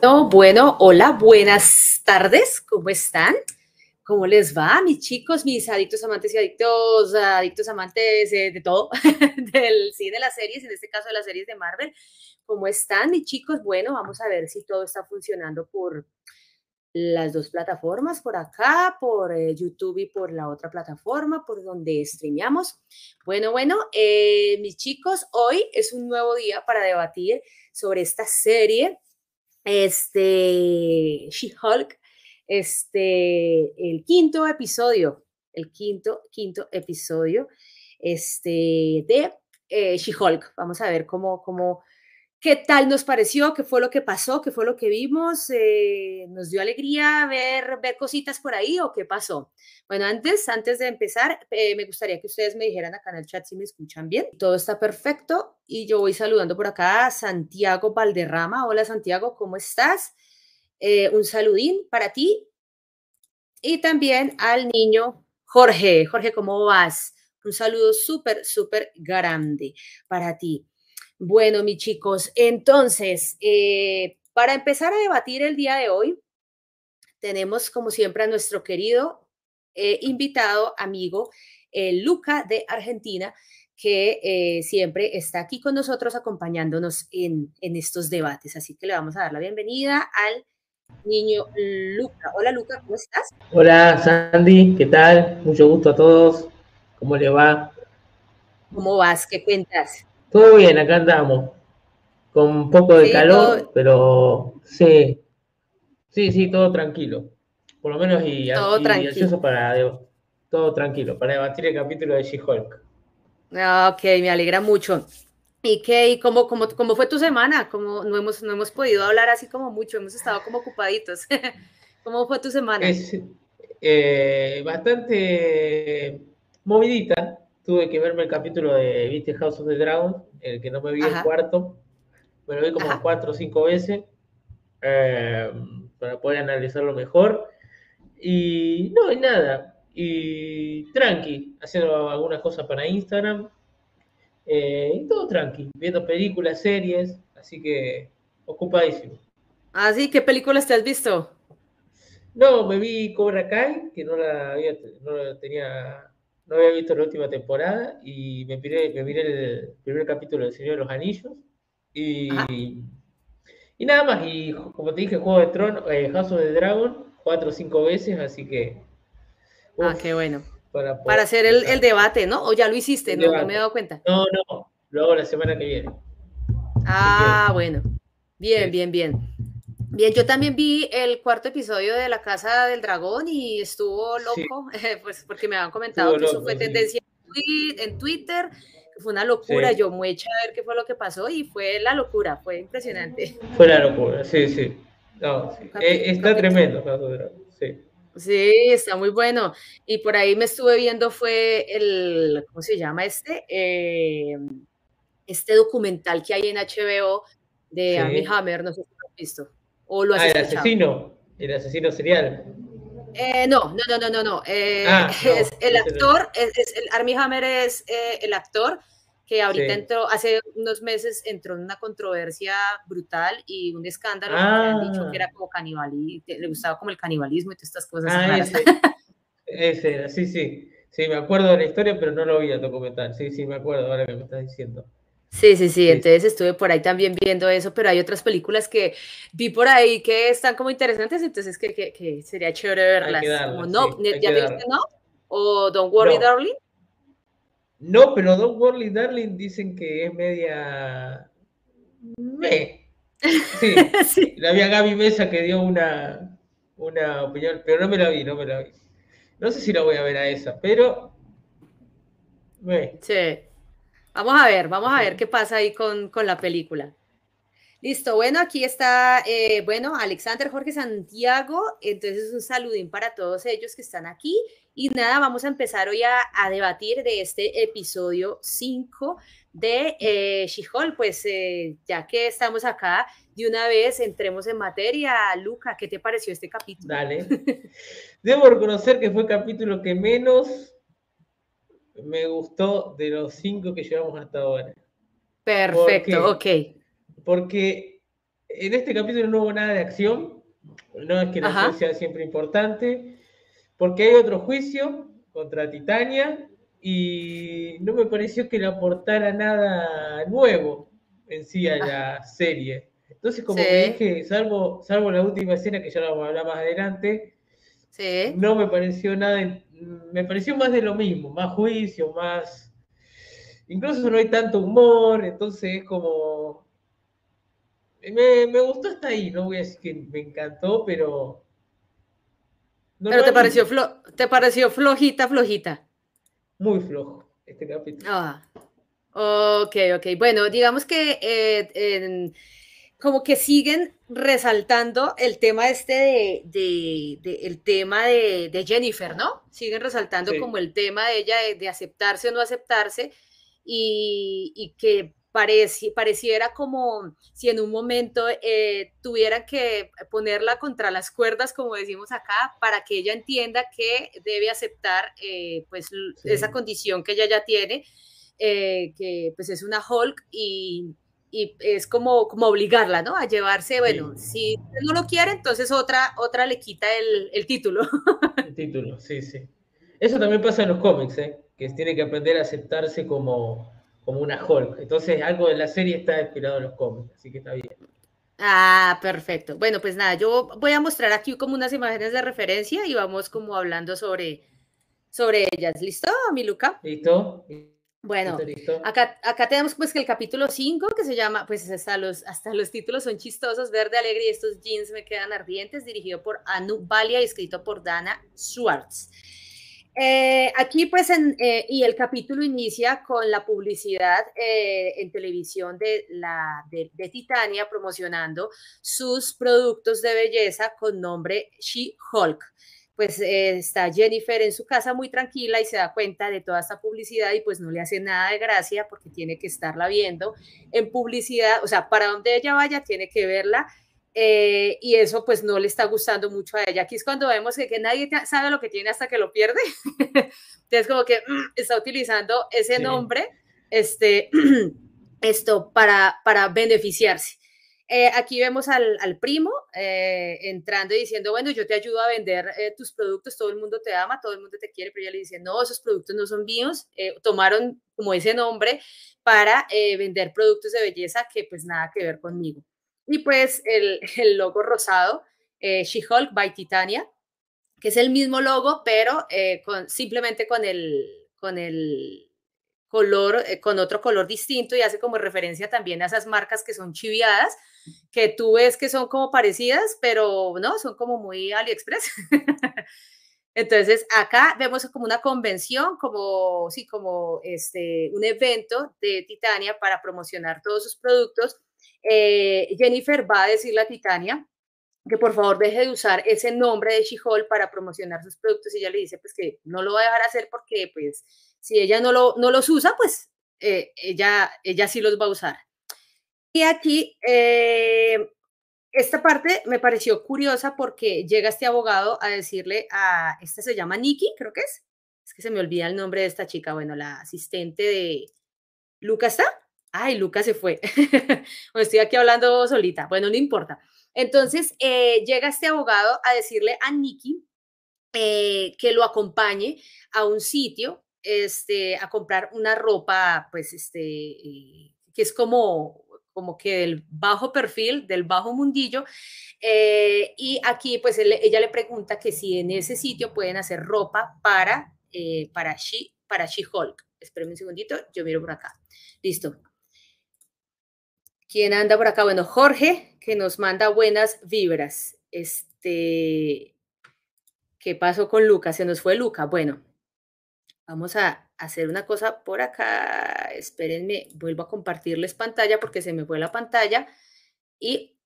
No, bueno, hola, buenas tardes, ¿cómo están? ¿Cómo les va, mis chicos, mis adictos, amantes y adictos, adictos, amantes eh, de todo, del cine, de las series, en este caso de las series de Marvel? ¿Cómo están, mis chicos? Bueno, vamos a ver si todo está funcionando por las dos plataformas, por acá, por eh, YouTube y por la otra plataforma, por donde streameamos. Bueno, bueno, eh, mis chicos, hoy es un nuevo día para debatir sobre esta serie, este, She-Hulk, este, el quinto episodio, el quinto, quinto episodio, este, de eh, She-Hulk. Vamos a ver cómo, cómo, qué tal nos pareció, qué fue lo que pasó, qué fue lo que vimos, eh, nos dio alegría ver, ver cositas por ahí o qué pasó. Bueno, antes, antes de empezar, eh, me gustaría que ustedes me dijeran acá en el chat si me escuchan bien. Todo está perfecto y yo voy saludando por acá a Santiago Valderrama. Hola Santiago, ¿cómo estás? Eh, un saludín para ti y también al niño Jorge. Jorge, ¿cómo vas? Un saludo súper, súper grande para ti. Bueno, mis chicos, entonces, eh, para empezar a debatir el día de hoy, tenemos como siempre a nuestro querido eh, invitado, amigo, Luca de Argentina, que siempre está aquí con nosotros acompañándonos en, en estos debates. Así que le vamos a dar la bienvenida al niño Luca. Hola Luca, ¿cómo estás? Hola Sandy, ¿qué tal? Mucho gusto a todos. ¿Cómo le va? ¿Cómo vas? ¿Qué cuentas? Todo bien, acá andamos. Con un poco de calor, pero sí. Sí, sí, todo tranquilo. Por lo menos y, todo y para todo tranquilo, para debatir el capítulo de She-Hulk. Ah, ok, me alegra mucho. ¿Y qué? ¿Y cómo, cómo, cómo fue tu semana? Como no hemos, no hemos podido hablar así como mucho, hemos estado como ocupaditos. ¿Cómo fue tu semana? Es eh, bastante movidita. Tuve que verme el capítulo de ¿Viste House of the Dragon? El que no me vi el cuarto. Me lo vi como cuatro o cinco veces eh, para poder analizarlo mejor. Y no, y nada. Y tranqui, haciendo algunas cosas para Instagram eh, todo tranqui, viendo películas, series, así que ocupadísimo. ¿Ah, sí? ¿Qué películas te has visto? No, me vi Cobra Kai, que no la había, no tenía, no había visto la última temporada, y me miré, me miré el primer capítulo del Señor de los Anillos, y, y nada más, y como te dije, Juego de Tronos, eh, House of the Dragon, cuatro o cinco veces, así que... ah, qué bueno para, hacer el, debate, ¿no? ¿O ya lo hiciste? No, me he dado cuenta. No, no, lo hago la semana que viene. Ah, bueno. Bien, bien, bien. Bien, yo también vi el cuarto episodio de La Casa del Dragón y estuvo loco, pues porque me habían comentado que eso fue tendencia en Twitter, que fue una locura, yo muy hecha a ver qué fue lo que pasó y fue la locura, fue impresionante. Fue la locura, sí, sí. No, eh, está tremendo, sí. Sí, está muy bueno. Y por ahí me estuve viendo fue el, ¿cómo se llama este? Em, este documental que hay en HBO de Amy Hammer, no sé si lo has visto. O lo has ah, el asesino, el asesino serial. Eh, no, no, no, no, no, no. Eh, ah, es el actor, es, el, Armie Hammer es eh, el actor que ahorita entró, hace unos meses entró en una controversia brutal y un escándalo que han dicho que era ah. como canibal y le gustaba como el canibalismo y todas estas cosas. Ah, ese, ese, sí, sí. Sí, me acuerdo de la historia, pero no lo vi a documental. Sí, sí, me acuerdo ahora que me estás diciendo. Sí, sí, sí, entonces estuve por ahí también viendo eso, pero hay otras películas que vi por ahí que están como interesantes, entonces que, que, que sería chévere verlas. como no, ¿ya viste no? O Don't Worry Darling. No, pero Don Worley Darling dicen que es media. Me. Sí, sí. La vi a Gaby Mesa que dio una, una opinión, pero no me la vi, no me la vi. No sé si la voy a ver a esa, pero. Me. Sí. Vamos a ver, vamos a ver qué pasa ahí con, con la película. Listo, bueno, aquí está, eh, bueno, Alexander Jorge Santiago, entonces un saludín para todos ellos que están aquí y nada, vamos a empezar hoy a, debatir de este episodio 5 de eh, She-Hulk, pues eh, ya que estamos acá, de una vez entremos en materia. Luca, ¿qué te pareció este capítulo? Dale. Debo reconocer que fue el capítulo que menos me gustó de los cinco que llevamos hasta ahora. Perfecto, ok. Porque en este capítulo no hubo nada de acción, no es que la acción sea siempre importante, porque hay otro juicio contra Titania y no me pareció que le aportara nada nuevo en sí a la serie. Entonces, como dije, salvo, salvo la última escena que ya la vamos a hablar más adelante, no me pareció nada, me pareció más de lo mismo, más juicio, más... Incluso no hay tanto humor, entonces es como... Me, me gustó hasta ahí, no voy a decir que me encantó, pero... pero te pareció, te pareció flojita, flojita. Muy flojo este capítulo. Ah, ok, ok. Bueno, digamos que eh, como que siguen resaltando el tema este de, el tema de, Jennifer, ¿no? Siguen resaltando como el tema de ella de, aceptarse o no aceptarse y, que pareciera como si en un momento eh, tuvieran que ponerla contra las cuerdas, como decimos acá, para que ella entienda que debe aceptar eh, pues esa condición que ella ya tiene, eh, que pues es una Hulk y y es como, como obligarla, ¿no? A llevarse, bueno, si no lo quiere, entonces otra, otra le quita el, el título. El título, sí, sí. Eso también pasa en los cómics, ¿eh? Que tiene que aprender a aceptarse como, como una Hulk. Entonces, algo de la serie está inspirado en los cómics, así que está bien. Ah, perfecto. Bueno, pues nada, yo voy a mostrar aquí como unas imágenes de referencia y vamos como hablando sobre, sobre ellas. ¿Listo, mi Luca? Listo. Bueno, acá, acá tenemos pues que el capítulo 5 que se llama, pues hasta los, hasta los títulos son chistosos, Verde Alegre y estos jeans me quedan ardientes, dirigido por Anu Balia y escrito por Dana Schwartz. Eh, aquí pues en, eh, y el capítulo inicia con la publicidad eh, en televisión de, la, de, de, Titania promocionando sus productos de belleza con nombre She-Hulk pues eh, está Jennifer en su casa muy tranquila y se da cuenta de toda esta publicidad y pues no le hace nada de gracia porque tiene que estarla viendo en publicidad, o sea, para donde ella vaya tiene que verla eh, y eso pues no le está gustando mucho a ella. Aquí es cuando vemos que, que nadie sabe lo que tiene hasta que lo pierde. Entonces como que mm, está utilizando ese nombre este, esto para, para beneficiarse. Eh, aquí vemos al, primo eh, entrando y diciendo, bueno, yo te ayudo a vender eh, tus productos, todo el mundo te ama, todo el mundo te quiere, pero ella le dice, no, esos productos no son míos, tomaron como ese nombre para vender productos de belleza que pues nada que ver conmigo. Y pues el, el logo rosado, She-Hulk by Titania, que es el mismo logo, pero con, simplemente con el, con el color, con otro color distinto y hace como referencia también a esas marcas que son chiviadas, que tú ves que son como parecidas, pero no, son como muy AliExpress. Entonces, acá vemos como una convención, como, sí, como este, un evento de Titania para promocionar todos sus productos. Eh, Jennifer va a decirle a Titania que por favor deje de usar ese nombre de She-Hulk para promocionar sus productos y ella le dice pues que no lo va a dejar hacer porque pues si ella no, lo, no los usa, pues eh, ella, ella sí los va a usar. Y aquí, eh, esta parte me pareció curiosa porque llega este abogado a decirle a, esta se llama Nikki, creo que es, es que se me olvida el nombre de esta chica, bueno, la asistente de Lucas está. Ay, Lucas se fue. estoy aquí hablando solita. Bueno, no importa. Entonces, eh, llega este abogado a decirle a Nikki eh, que lo acompañe a un sitio, este, a comprar una ropa, pues, este, que es como como que del bajo perfil, del bajo mundillo. Eh, y aquí pues ella le pregunta que si en ese sitio pueden hacer ropa para, eh, para, She, para She-Hulk. Espérenme un segundito, yo miro por acá. Listo. ¿Quién anda por acá? Bueno, Jorge, que nos manda buenas vibras. Este, ¿qué pasó con Lucas? Se nos fue Luca. Bueno, vamos a hacer una cosa por acá. Espérenme, vuelvo a compartirles pantalla porque se me fue la pantalla. Y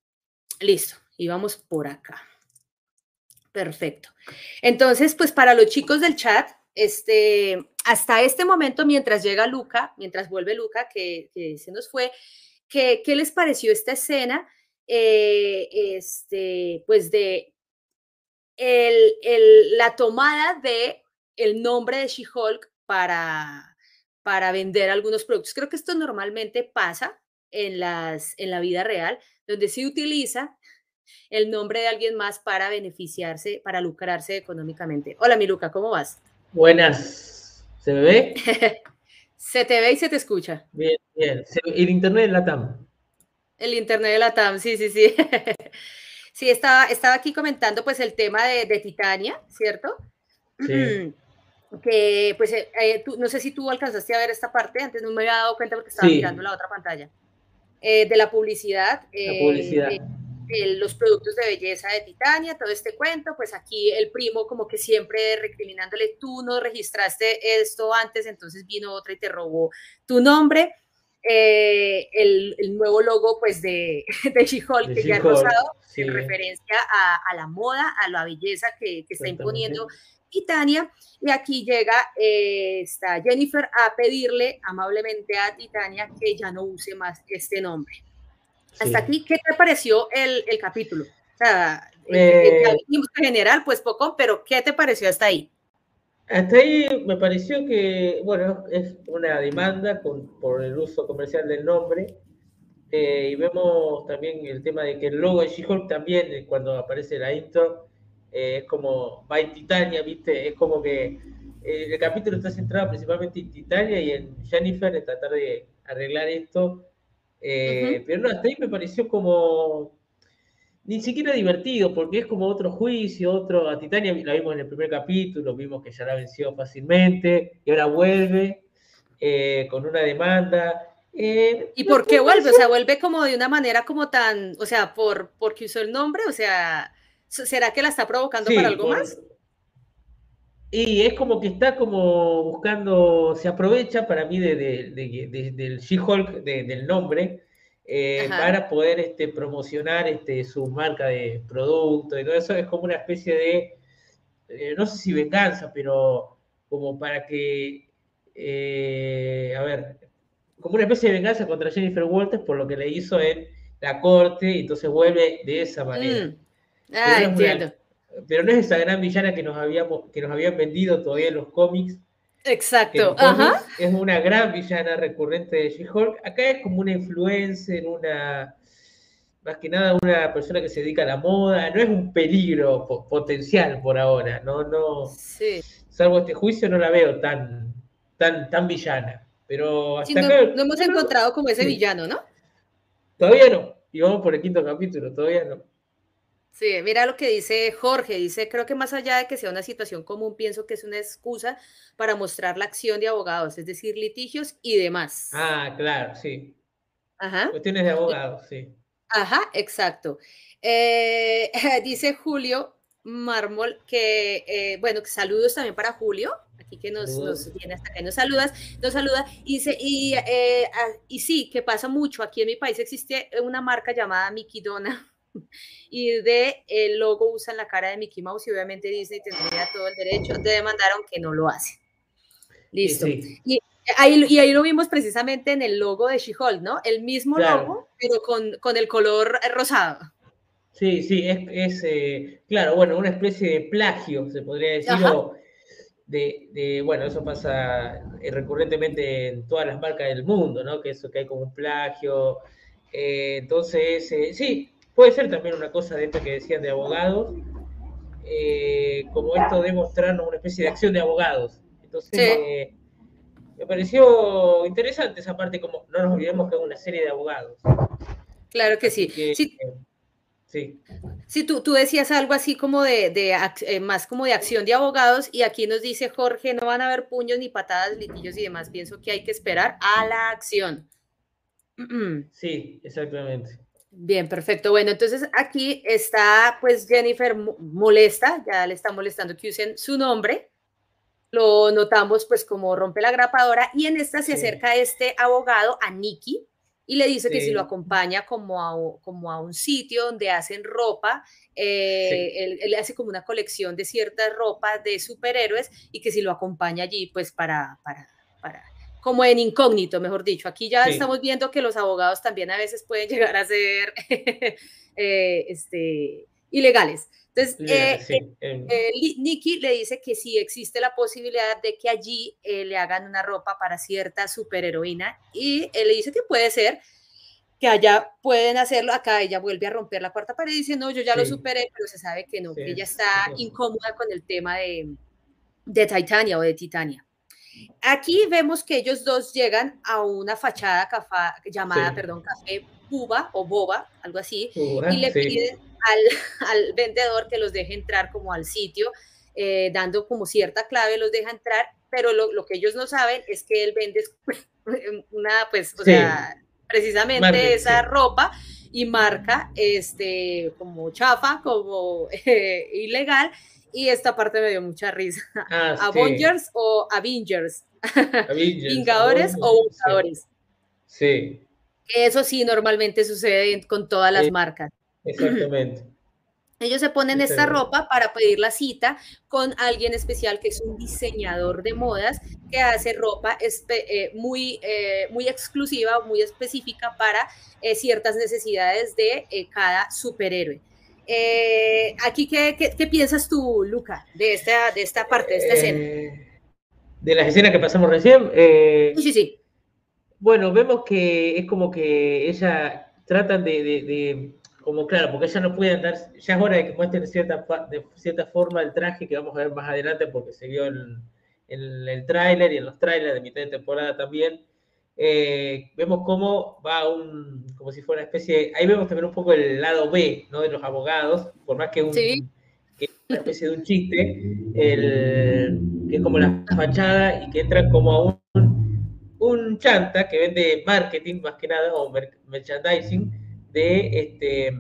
listo, y vamos por acá. Perfecto. Entonces, pues para los chicos del chat, este, hasta este momento, mientras llega Luca, mientras vuelve Luca, que, se nos fue, ¿qué, ¿qué, les pareció esta escena? Eh, este, pues de el, el, la tomada de el nombre de She-Hulk para, para vender algunos productos. Creo que esto normalmente pasa en, las, en la vida real, donde se utiliza el nombre de alguien más para beneficiarse, para lucrarse económicamente. Hola, mi Luca, ¿cómo vas? Buenas. ¿Se me ve? se te ve y se te escucha. Bien, bien. El internet de la TAM. El internet de la TAM, sí, sí, sí. sí, estaba, estaba aquí comentando pues el tema de, Titania, ¿cierto? Sí. Que pues eh, eh, no sé si tú alcanzaste a ver esta parte, antes no me había dado cuenta porque estaba mirando la otra pantalla. Eh, de la publicidad. La publicidad los productos de belleza de Titania, todo este cuento, pues aquí el primo como que siempre recriminándole, tú no registraste esto antes, entonces vino otra y te robó tu nombre. Eh, el, nuevo logo pues de, de She-Hulk que ya es rosado, en referencia a, la moda, a la belleza que, está imponiendo Titania. Y aquí llega eh, Jennifer a pedirle amablemente a Titania que ya no use más este nombre. Hasta aquí, ¿qué te pareció el, el capítulo? O sea, eh, en general, pues poco, pero ¿qué te pareció hasta ahí? Hasta ahí me pareció que, bueno, es una demanda con, por el uso comercial del nombre. Eh, y vemos también el tema de que el logo de She-Hulk también, eh, cuando aparece la intro, es como By Titania, ¿viste? Es como que el capítulo está centrado principalmente en Titania y en Jennifer, en tratar de arreglar esto eh, pero no, hasta ahí me pareció como ni siquiera divertido, porque es como otro juicio, otro. A Titania la vimos en el primer capítulo, vimos que ya la venció fácilmente, y ahora vuelve eh, con una demanda. Eh, ¿Y por qué vuelve? O sea, vuelve como de una manera como tan, o sea, por porque usó el nombre, o sea, ¿será que la está provocando para algo más? Y es como que está como buscando, se aprovecha para mí de, del She-Hulk, del nombre, eh, para poder este, promocionar este, su marca de producto y todo eso. Es como una especie de, eh, no sé si venganza, pero como para que, eh, a ver, como una especie de venganza contra Jennifer Walters por lo que le hizo en la corte, y entonces vuelve de esa manera. Mm. Ah, entiendo pero no es esa gran villana que nos, habíamos, que nos habían vendido todavía en los cómics. Exacto. Es una gran villana recurrente de She-Hulk. Acá es como una influencer, una. Más que nada una persona que se dedica a la moda. No es un peligro potencial por ahora. No, no. Sí. Salvo este juicio, no la veo tan, tan, tan villana. Pero hasta no, acá, no hemos encontrado como ese villano, ¿no? Todavía no. Y vamos por el quinto capítulo, todavía no. Sí, mira lo que dice Jorge, dice, creo que más allá de que sea una situación común, pienso que es una excusa para mostrar la acción de abogados, es decir, litigios y demás. Ah, claro, sí. Ajá. Cuestiones de abogados, sí. Ajá, exacto. Eh, dice Julio Mármol que, eh, bueno, saludos también para Julio, aquí que nos, viene hasta que nos saludas, nos saluda, y, dice, y, eh, ah, y sí, que pasa mucho, aquí en mi país existe una marca llamada Mickey Dona y de el logo usan la cara de Mickey Mouse y obviamente Disney tendría todo el derecho de demandar aunque no lo hace. Listo. Y, ahí, y ahí lo vimos precisamente en el logo de She-Hulk, ¿no? El mismo logo, pero con, con, el color rosado. Sí, sí, es, es eh, claro, bueno, una especie de plagio, se podría decir, de, de, bueno, eso pasa eh, recurrentemente en todas las marcas del mundo, ¿no? Que eso que hay como un plagio. Eh, entonces, sí, Puede ser también una cosa de esto que decían de abogados, eh, como esto de mostrarnos una especie de acción de abogados. Entonces, me pareció interesante esa parte, como no nos olvidemos que es una serie de abogados. Claro que sí. sí. Sí. Sí, tú, tú decías algo así como de, de eh, más como de acción de abogados y aquí nos dice Jorge, no van a haber puños ni patadas, litillos y demás. Pienso que hay que esperar a la acción. Sí, exactamente. Bien, perfecto. Bueno, entonces aquí está pues Jennifer molesta, ya le está molestando que usen su nombre. Lo notamos pues como rompe la grapadora y en esta se acerca este abogado a Nikki y le dice que si lo acompaña como a, como a un sitio donde hacen ropa, eh, él, hace como una colección de ciertas ropas de superhéroes y que si lo acompaña allí pues para, para, para como en incógnito, mejor dicho. Aquí ya estamos viendo que los abogados también a veces pueden llegar a ser eh, este, ilegales. Entonces, eh, eh, Nikki le dice que sí existe la posibilidad de que allí le hagan una ropa para cierta superheroína y él le dice que puede ser. que allá pueden hacerlo, acá ella vuelve a romper la cuarta pared y dice, no, yo ya lo superé, pero se sabe que no, que ella está incómoda con el tema de, de Titania o de Titania. Aquí vemos que ellos dos llegan a una fachada llamada, perdón, Café Buba o Boba, algo así, y le piden al, al, vendedor que los deje entrar como al sitio, eh, dando como cierta clave, los deja entrar, pero lo, lo, que ellos no saben es que él vende una, pues, o sea, precisamente esa ropa y marca este como chafa, como eh, ilegal. Y esta parte me dio mucha risa. Ah, Avengers o Avengers. Avengers Vingadores o Vengadores. Sí. Eso sí, normalmente sucede con todas las marcas. Exactamente. Ellos se ponen esta ropa para pedir la cita con alguien especial que es un diseñador de modas que hace ropa eh, muy, eh, muy exclusiva, muy específica para eh, ciertas necesidades de cada superhéroe. Aquí, ¿qué, ¿qué, piensas tú, Luca, de esta, de esta parte, de esta escena? De las escenas que pasamos recién. sí, sí, sí. Bueno, vemos que es como que ella tratan de como claro, porque ya no puede andar, ya es hora de que muestren cierta, de cierta forma el traje que vamos a ver más adelante porque se vio en, el tráiler y en los trailers de mitad de temporada también. Eh, vemos cómo va un, como si fuera una especie, ahí vemos también un poco el lado B, ¿no? De los abogados, por más que, un, que una especie de un chiste, el, que es como la fachada y que entran como a un, un chanta que vende marketing más que nada, o merchandising, de, este,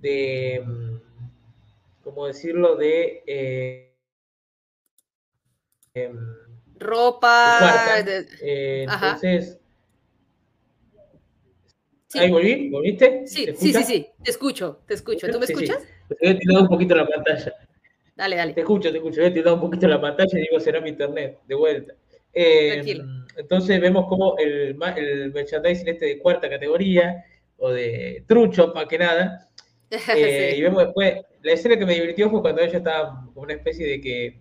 de, ¿cómo decirlo? De... Eh, em, Ropa. Eh, entonces... ¿Ahí volví? ¿Volviste? Sí, sí, sí, sí, te escucho, te escucho. ¿Tú me escuchas? Sí. Te he tirado un poquito la pantalla. Dale, dale. Te escucho, te escucho. He tirado un poquito la pantalla y digo, será mi internet, de vuelta. Eh, entonces vemos como el, el merchandising este de cuarta categoría o de trucho, más que nada. Eh, y vemos después, la escena que me divirtió fue cuando ella estaba como una especie de que,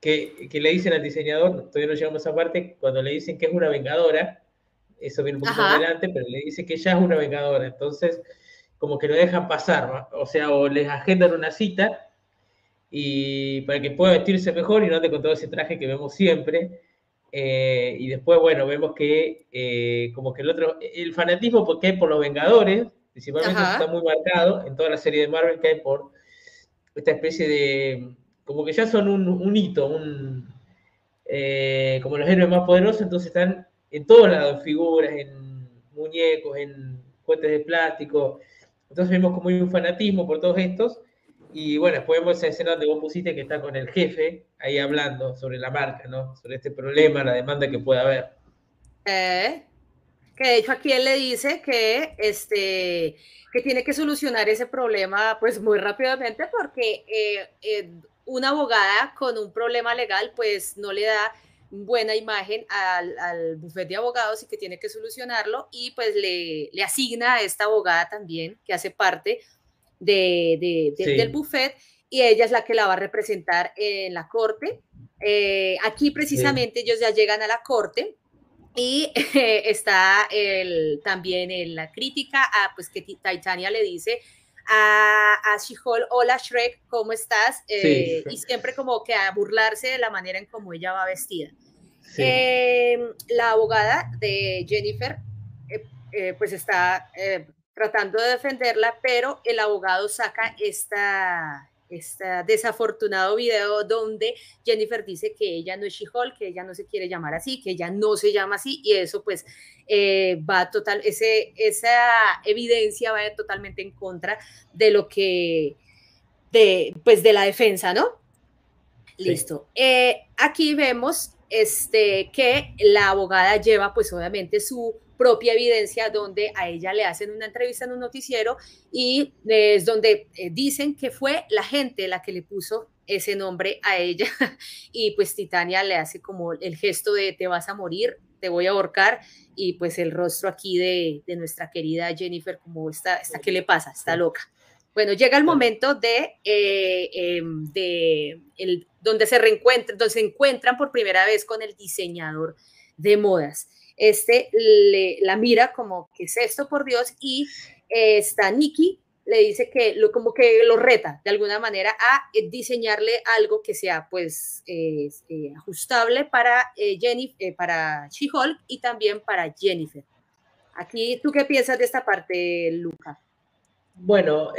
que, que, le dicen al diseñador, todavía no llegamos a esa parte, cuando le dicen que es una vengadora, eso viene un poquito más adelante, pero le dice que ella es una vengadora, entonces como que lo dejan pasar, o sea, o les agendan una cita y para que pueda vestirse mejor y no ande con todo ese traje que vemos siempre. Eh, y después, bueno, vemos que eh, como que el otro, el fanatismo porque hay por los Vengadores, principalmente está muy marcado en toda la serie de Marvel que hay por esta especie de, como que ya son un, hito, un, eh, como los héroes más poderosos, entonces están en todos lados, figuras, en muñecos, en fuentes de plástico. Entonces vemos como hay un fanatismo por todos estos. Y bueno, después vemos esa escena donde vos pusiste que está con el jefe ahí hablando sobre la marca, ¿no? Sobre este problema, la demanda que puede haber. Eh, que de hecho aquí él le dice que, este, que tiene que solucionar ese problema pues muy rápidamente porque eh, eh, una abogada con un problema legal pues no le da buena imagen al, al bufete de abogados y que tiene que solucionarlo y pues le, le asigna a esta abogada también que hace parte de, del buffet y ella es la que la va a representar en la corte. Eh, aquí precisamente ellos ya llegan a la corte y está el, también en la crítica a, pues que Titania le dice a, a She-Hulk, hola Shrek, ¿cómo estás? Eh, y siempre como que a burlarse de la manera en cómo ella va vestida. Em, la abogada de Jennifer eh, pues está tratando de defenderla, pero el abogado saca esta, este desafortunado video donde Jennifer dice que ella no es She-Hulk, que ella no se quiere llamar así, que ella no se llama así, y eso pues eh, va total, ese, esa evidencia va totalmente en contra de lo que, de, pues de la defensa, ¿no? Listo. Eh, aquí vemos este, que la abogada lleva pues obviamente su propia evidencia donde a ella le hacen una entrevista en un noticiero y es donde eh, dicen que fue la gente la que le puso ese nombre a ella y pues Titania le hace como el gesto de te vas a morir, te voy a ahorcar y pues el rostro aquí de, nuestra querida Jennifer como está, está, ¿qué le pasa? Está loca. Bueno, llega el momento de, eh, em, de el, donde se reencuentran, donde se encuentran por primera vez con el diseñador de modas. Este le, la mira como, ¿qué es esto, por Dios? Y eh, está Nikki, le dice que lo, como que lo reta de alguna manera a eh, diseñarle algo que sea pues eh, ajustable para, Jennifer, para She-Hulk y también para Jennifer. Aquí, ¿tú qué piensas de esta parte, Luca? Bueno,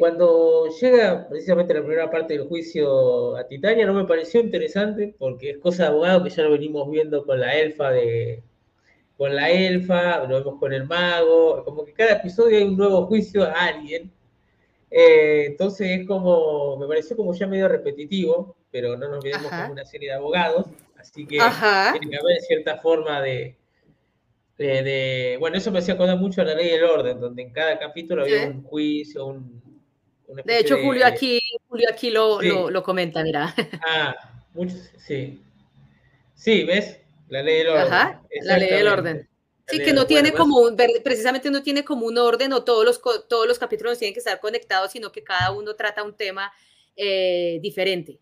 cuando llega precisamente la primera parte del juicio a Titania, no me pareció interesante porque es cosa de abogado que ya lo venimos viendo con la elfa de, con la elfa, lo vemos con el mago, como que cada episodio hay un nuevo juicio a alguien. Eh, entonces es como, me pareció como ya medio repetitivo, pero no nos olvidemos como una serie de abogados, así que tiene que haber cierta forma de, de, bueno, eso me hacía acordar mucho a la ley del orden, donde en cada capítulo había un juicio, un... De hecho, Julio aquí, Julio aquí lo, lo, comenta, mira. Ah, mucho, sí. Sí, ¿ves? La ley del orden. Ajá, la ley del orden. Sí, que no tiene como un, precisamente no tiene como un orden o todos los, todos los capítulos tienen que estar conectados, sino que cada uno trata un tema eh, diferente.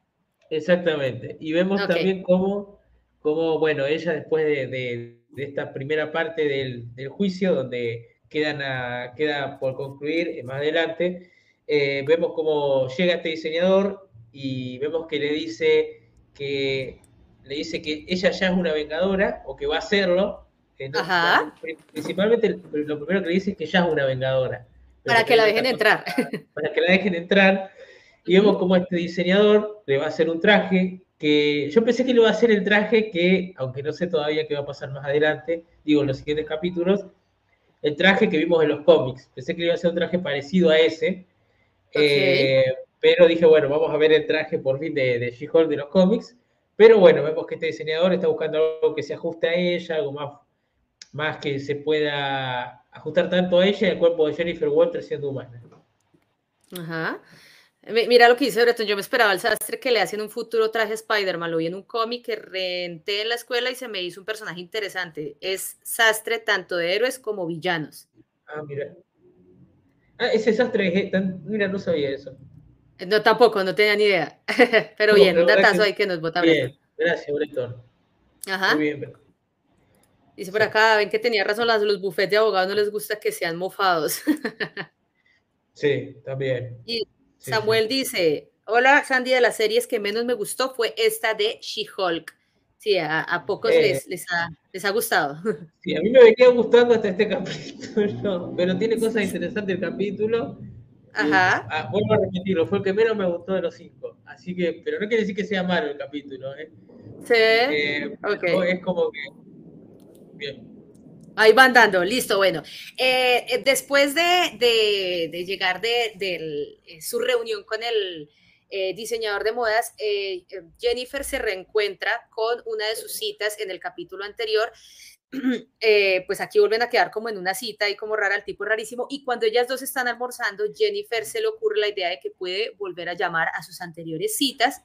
Exactamente. Y vemos también cómo, cómo, bueno, ella después de, esta primera parte del, juicio, donde quedan a, queda por concluir eh, más adelante, eh, vemos cómo llega este diseñador y vemos que le dice que le dice que ella ya es una vengadora o que va a serlo. Principalmente lo primero que le dice es que ya es una vengadora. Para que la dejen entrar. Para que la dejen entrar. Y vemos cómo este diseñador le va a hacer un traje que yo pensé que le va a hacer el traje que, aunque no sé todavía qué va a pasar más adelante, digo en los siguientes capítulos, el traje que vimos en los cómics. Pensé que le iba a hacer un traje parecido a ese. Eh, pero dije, bueno, vamos a ver el traje por fin de, de She-Hulk de los cómics. Pero bueno, vemos que este diseñador está buscando algo que se ajuste a ella, algo más, más que se pueda ajustar tanto a ella y al cuerpo de Jennifer Walter siendo humana. Ajá. Mira lo que dice Breton, yo me esperaba al sastre que le hacen un futuro traje Spider-Man, lo vi en un cómic que renté en la escuela y se me hizo un personaje interesante. Es sastre tanto de héroes como villanos. Ah, mira. Ah, ese sastre, mira, no sabía eso. No, tampoco, no tenía ni idea. pero bien, un datazo ahí que nos vota Bien, gracias, Bretón. Ajá. Muy bien, Dice por acá, ven que tenía razón, los bufetes de abogados no les gusta que sean mofados. sí, también. Y Samuel dice, hola Sandy, de las series que menos me gustó fue esta de She-Hulk. Sí, a, pocos eh. les, les, ha, les, ha, gustado. Sí, a mí me venía gustando hasta este capítulo, pero tiene cosas interesantes el capítulo Ajá. Ah, vuelvo a repetirlo, fue el que menos me gustó de los cinco. Así que, pero no quiere decir que sea malo el capítulo, ¿eh? Sí. Eh, es como que. Bien. Ahí van dando, listo, bueno. Eh, eh, después de, llegar de, su reunión con el diseñador de modas, Jennifer se reencuentra con una de sus citas en el capítulo anterior Eh, pues aquí vuelven a quedar como en una cita y como rara, el tipo rarísimo. Y cuando ellas dos están almorzando, Jennifer se le ocurre la idea de que puede volver a llamar a sus anteriores citas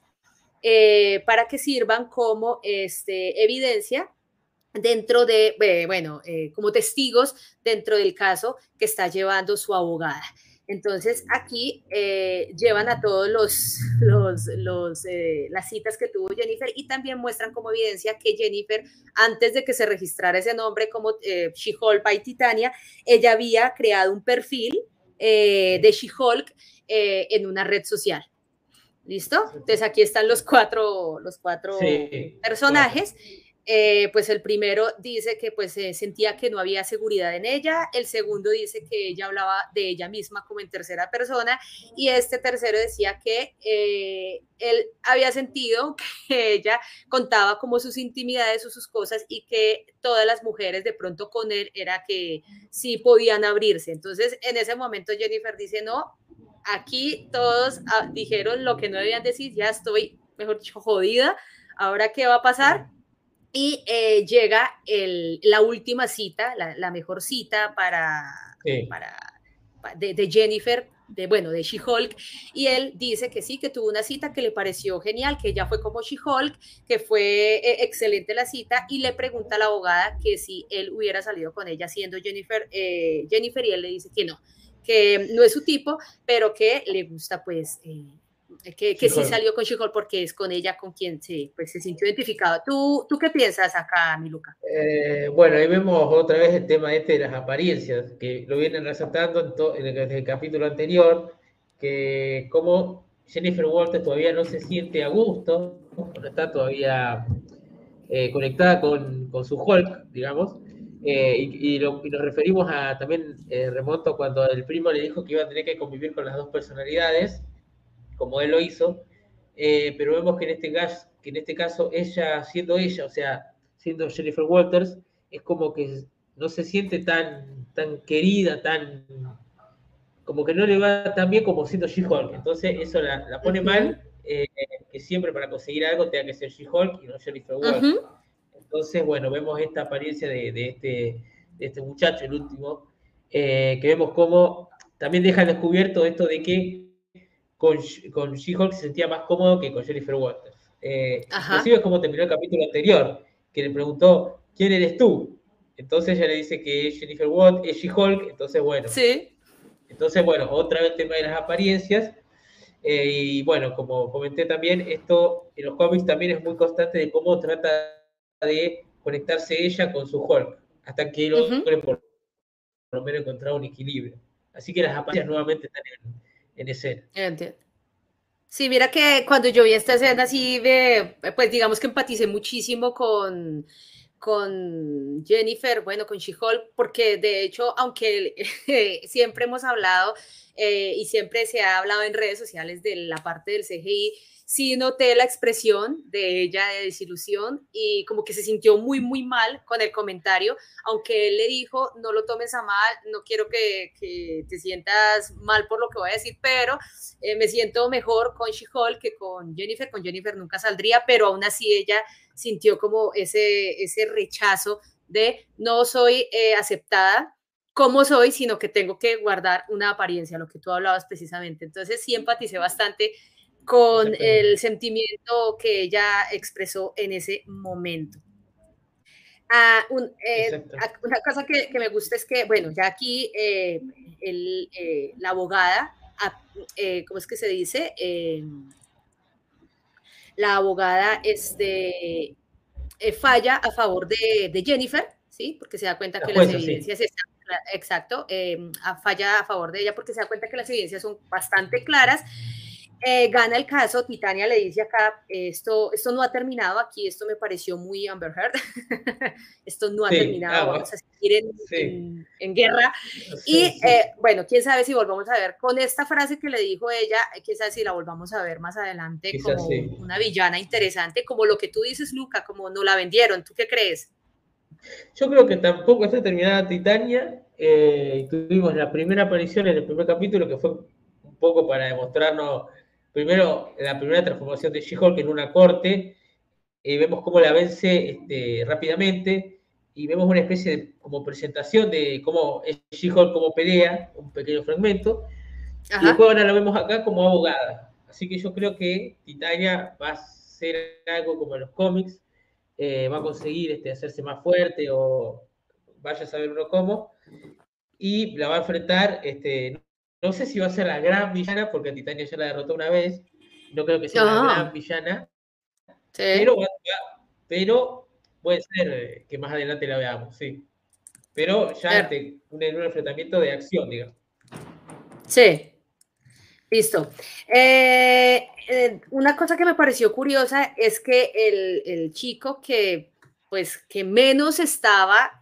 eh, para que sirvan como este, evidencia dentro de, eh, bueno, como testigos dentro del caso que está llevando su abogada. Entonces aquí eh, llevan a todos los, los, eh, las citas que tuvo Jennifer y también muestran como evidencia que Jennifer, antes de que se registrara ese nombre como eh, She-Hulk by Titania, ella había creado un perfil de She-Hulk en una red social. ¿Listo? Entonces aquí están los cuatro, los cuatro personajes. Eh, pues el primero dice que pues sentía que no había seguridad en ella, el segundo dice que ella hablaba de ella misma como en tercera persona y este tercero decía que eh, él había sentido que ella contaba como sus intimidades o sus cosas y que todas las mujeres de pronto con él era que sí podían abrirse. Entonces en ese momento Jennifer dice, no, aquí todos ah, dijeron lo que no debían decir, ya estoy, mejor dicho, jodida, ahora qué va a pasar y eh, llega el, la última cita, la, mejor cita para, para de, Jennifer, de, bueno, de She-Hulk, y él dice que sí, que tuvo una cita que le pareció genial, que ella fue como She-Hulk, que fue eh, excelente la cita, y le pregunta a la abogada que si él hubiera salido con ella siendo Jennifer, eh, Jennifer y él le dice que no, que no es su tipo, pero que le gusta pues que, que sí salió con She-Hulk porque es con ella con quien sí, pues, se sintió identificado. ¿Tú, ¿Tú qué piensas acá, mi Luca? Eh, bueno, ahí vemos otra vez el tema este de las apariencias, que lo vienen resaltando en, en el, capítulo anterior, que como Jennifer Walters todavía no se siente a gusto, no está todavía eh, conectada con, con, su Hulk, digamos, eh, y, nos referimos a también, eh, remonto cuando el primo le dijo que iba a tener que convivir con las dos personalidades, como él lo hizo, eh, pero vemos que en, este caso, que en este caso ella, siendo ella, o sea, siendo Jennifer Walters, es como que no se siente tan, tan querida, tan como que no le va tan bien como siendo She-Hulk. Entonces eso la, pone mal, que siempre para conseguir algo tenga que ser She-Hulk y no Jennifer Walters. Entonces, bueno, vemos esta apariencia de, este, este, muchacho, el último, eh, que vemos cómo también deja descubierto esto de que con, con She-Hulk se sentía más cómodo que con Jennifer Walters. Eh, inclusive es como terminó el capítulo anterior, que le preguntó, ¿quién eres tú? Entonces ella le dice que es Jennifer Walters, es She-Hulk, entonces bueno. Sí. Entonces, bueno, otra vez el tema de las apariencias. Eh, y bueno, como comenté también, esto en los cómics también es muy constante de cómo trata de conectarse ella con su Hulk, hasta que lo por, lo menos encontrar un equilibrio. Así que las apariencias nuevamente están en, escena. Entiendo. Sí, mira que cuando yo vi esta escena, sí, pues digamos que empaticé muchísimo con, con Jennifer, bueno, con She-Hulk, porque de hecho, aunque siempre hemos hablado eh, y siempre se ha hablado en redes sociales de la parte del CGI, sí noté la expresión de ella de desilusión y como que se sintió muy, muy mal con el comentario, aunque él le dijo, no lo tomes a mal, no quiero que, te sientas mal por lo que voy a decir, pero eh, me siento mejor con She-Hulk que con Jennifer, con Jennifer nunca saldría, pero aún así ella sintió como ese, ese rechazo de no soy eh, aceptada como soy, sino que tengo que guardar una apariencia, lo que tú hablabas precisamente. Entonces sí empaticé bastante con el sentimiento que ella expresó en ese momento. Ah, eh, una cosa que, me gusta es que, bueno, ya aquí eh, eh, la abogada, ah, ¿cómo es que se dice? la abogada este, falla a favor de, Jennifer, ¿sí? Porque se da cuenta que las evidencias están exacto, falla a favor de ella porque se da cuenta que las evidencias son bastante claras eh, gana el caso, Titania le dice acá, esto, esto no ha terminado aquí, esto me pareció muy Amber Heard, esto no ha terminado, ah, vamos a seguir en, guerra. y eh, bueno, quién sabe si volvamos a ver con esta frase que le dijo ella, quién sabe si la volvamos a ver más adelante como una villana interesante, como lo que tú dices, Luca, como no la vendieron, ¿tú qué crees? Yo creo que tampoco está terminada Titania. Eh, tuvimos la primera aparición en el primer capítulo que fue un poco para demostrarnos primero la primera transformación de She-Hulk en una corte, eh, vemos cómo la vence este, rápidamente y vemos una especie de como presentación de cómo es She-Hulk como pelea, un pequeño fragmento, y después ahora lo vemos acá como abogada. Así que yo creo que Titania va a ser algo como en los cómics, eh, va a conseguir este, hacerse más fuerte o vaya a saber uno cómo, y la va a enfrentar este, no sé si va a ser la gran villana, porque Titania ya la derrotó una vez. No creo que sea la gran villana. Pero, pero puede ser eh, que más adelante la veamos, sí. Pero ya en un, enfrentamiento de acción, digamos. Sí. Listo. Eh, eh, una cosa que me pareció curiosa es que el, chico que, pues, que menos estaba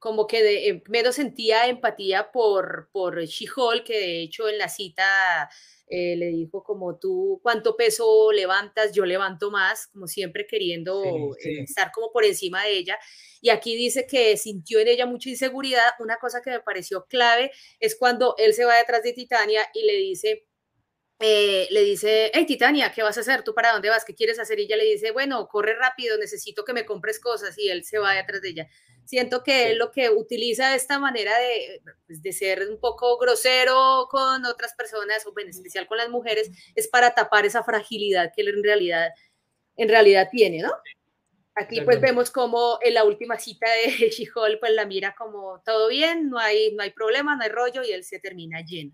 como que de, eh, menos sentía empatía por, por She-Hulk, que de hecho en la cita eh, le dijo como tú, ¿cuánto peso levantas? Yo levanto más, como siempre queriendo eh, estar como por encima de ella. Y aquí dice que sintió en ella mucha inseguridad. Una cosa que me pareció clave es cuando él se va detrás de Titania y le dice, le dice, hey Titania, ¿qué vas a hacer? ¿Tú para dónde vas? ¿Qué quieres hacer? Y ella le dice, bueno, corre rápido, necesito que me compres cosas. Y él se va detrás de ella. Siento que él lo que utiliza esta manera de, pues, de, ser un poco grosero con otras personas, o en especial con las mujeres, es para tapar esa fragilidad que él en realidad, en realidad tiene, ¿no? Aquí pues vemos como en la última cita de She-Hulk pues la mira como todo bien, no hay, no hay problema, no hay rollo y él se termina lleno.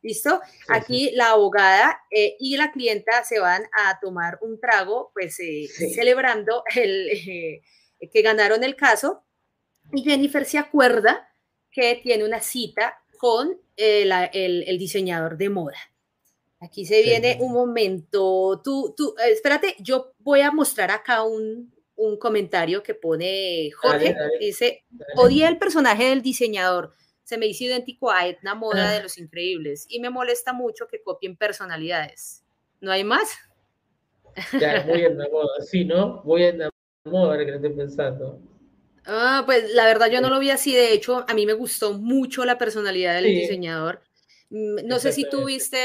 ¿Listo? Aquí la abogada eh, y la clienta se van a tomar un trago, pues eh, celebrando el, eh, que ganaron el caso. Y Jennifer se acuerda que tiene una cita con el, diseñador de moda. Aquí se viene un momento. Tú, tú, espérate, yo voy a mostrar acá un, comentario que pone Jorge. Dice: Odié el personaje del diseñador se me hizo idéntico a Edna Moda de ah. Los Increíbles y me molesta mucho que copien personalidades. ¿No hay más? Ya, muy Edna Moda, sí, ¿no? Muy Edna Moda, ahora que lo estoy pensando. Ah, pues la verdad yo no lo vi así, de hecho a mí me gustó mucho la personalidad del diseñador. Mm, no sé si tú viste,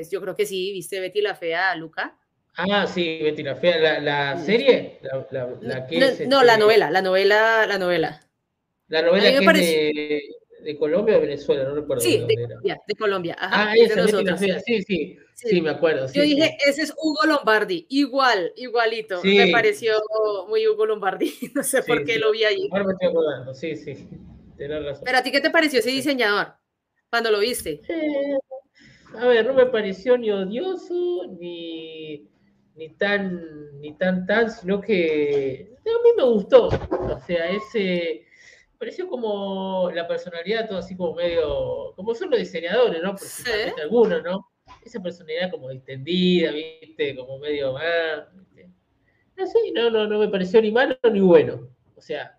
eh, yo creo que sí, viste Betty la Fea, Luca. Ah, sí, Betty la Fea, la, serie, la, que no, la este novela, la novela, la novela. La novela que es de, Colombia o Venezuela, no recuerdo. Sí, de, Colombia, de Colombia. Ajá, ah, esa, nosotros. Sí, sí, sí, sí, me acuerdo. Yo dije, ese es Hugo Lombardi, igual, igualito. Me pareció muy Hugo Lombardi, no sé por qué lo vi allí. Ahora me estoy acordando, sí, sí, razón. Pero a ti, ¿qué te pareció ese diseñador cuando lo viste? Eh, a ver, no me pareció ni odioso, ni, ni tan, ni tan, tan, sino que a mí me gustó. O sea, ese pareció como la personalidad, todo así como medio, como son los diseñadores, ¿no? Principalmente algunos, ¿no? Esa personalidad como distendida, ¿viste? Como medio más, ah, No sé, no, no, no me pareció ni malo ni bueno. O sea,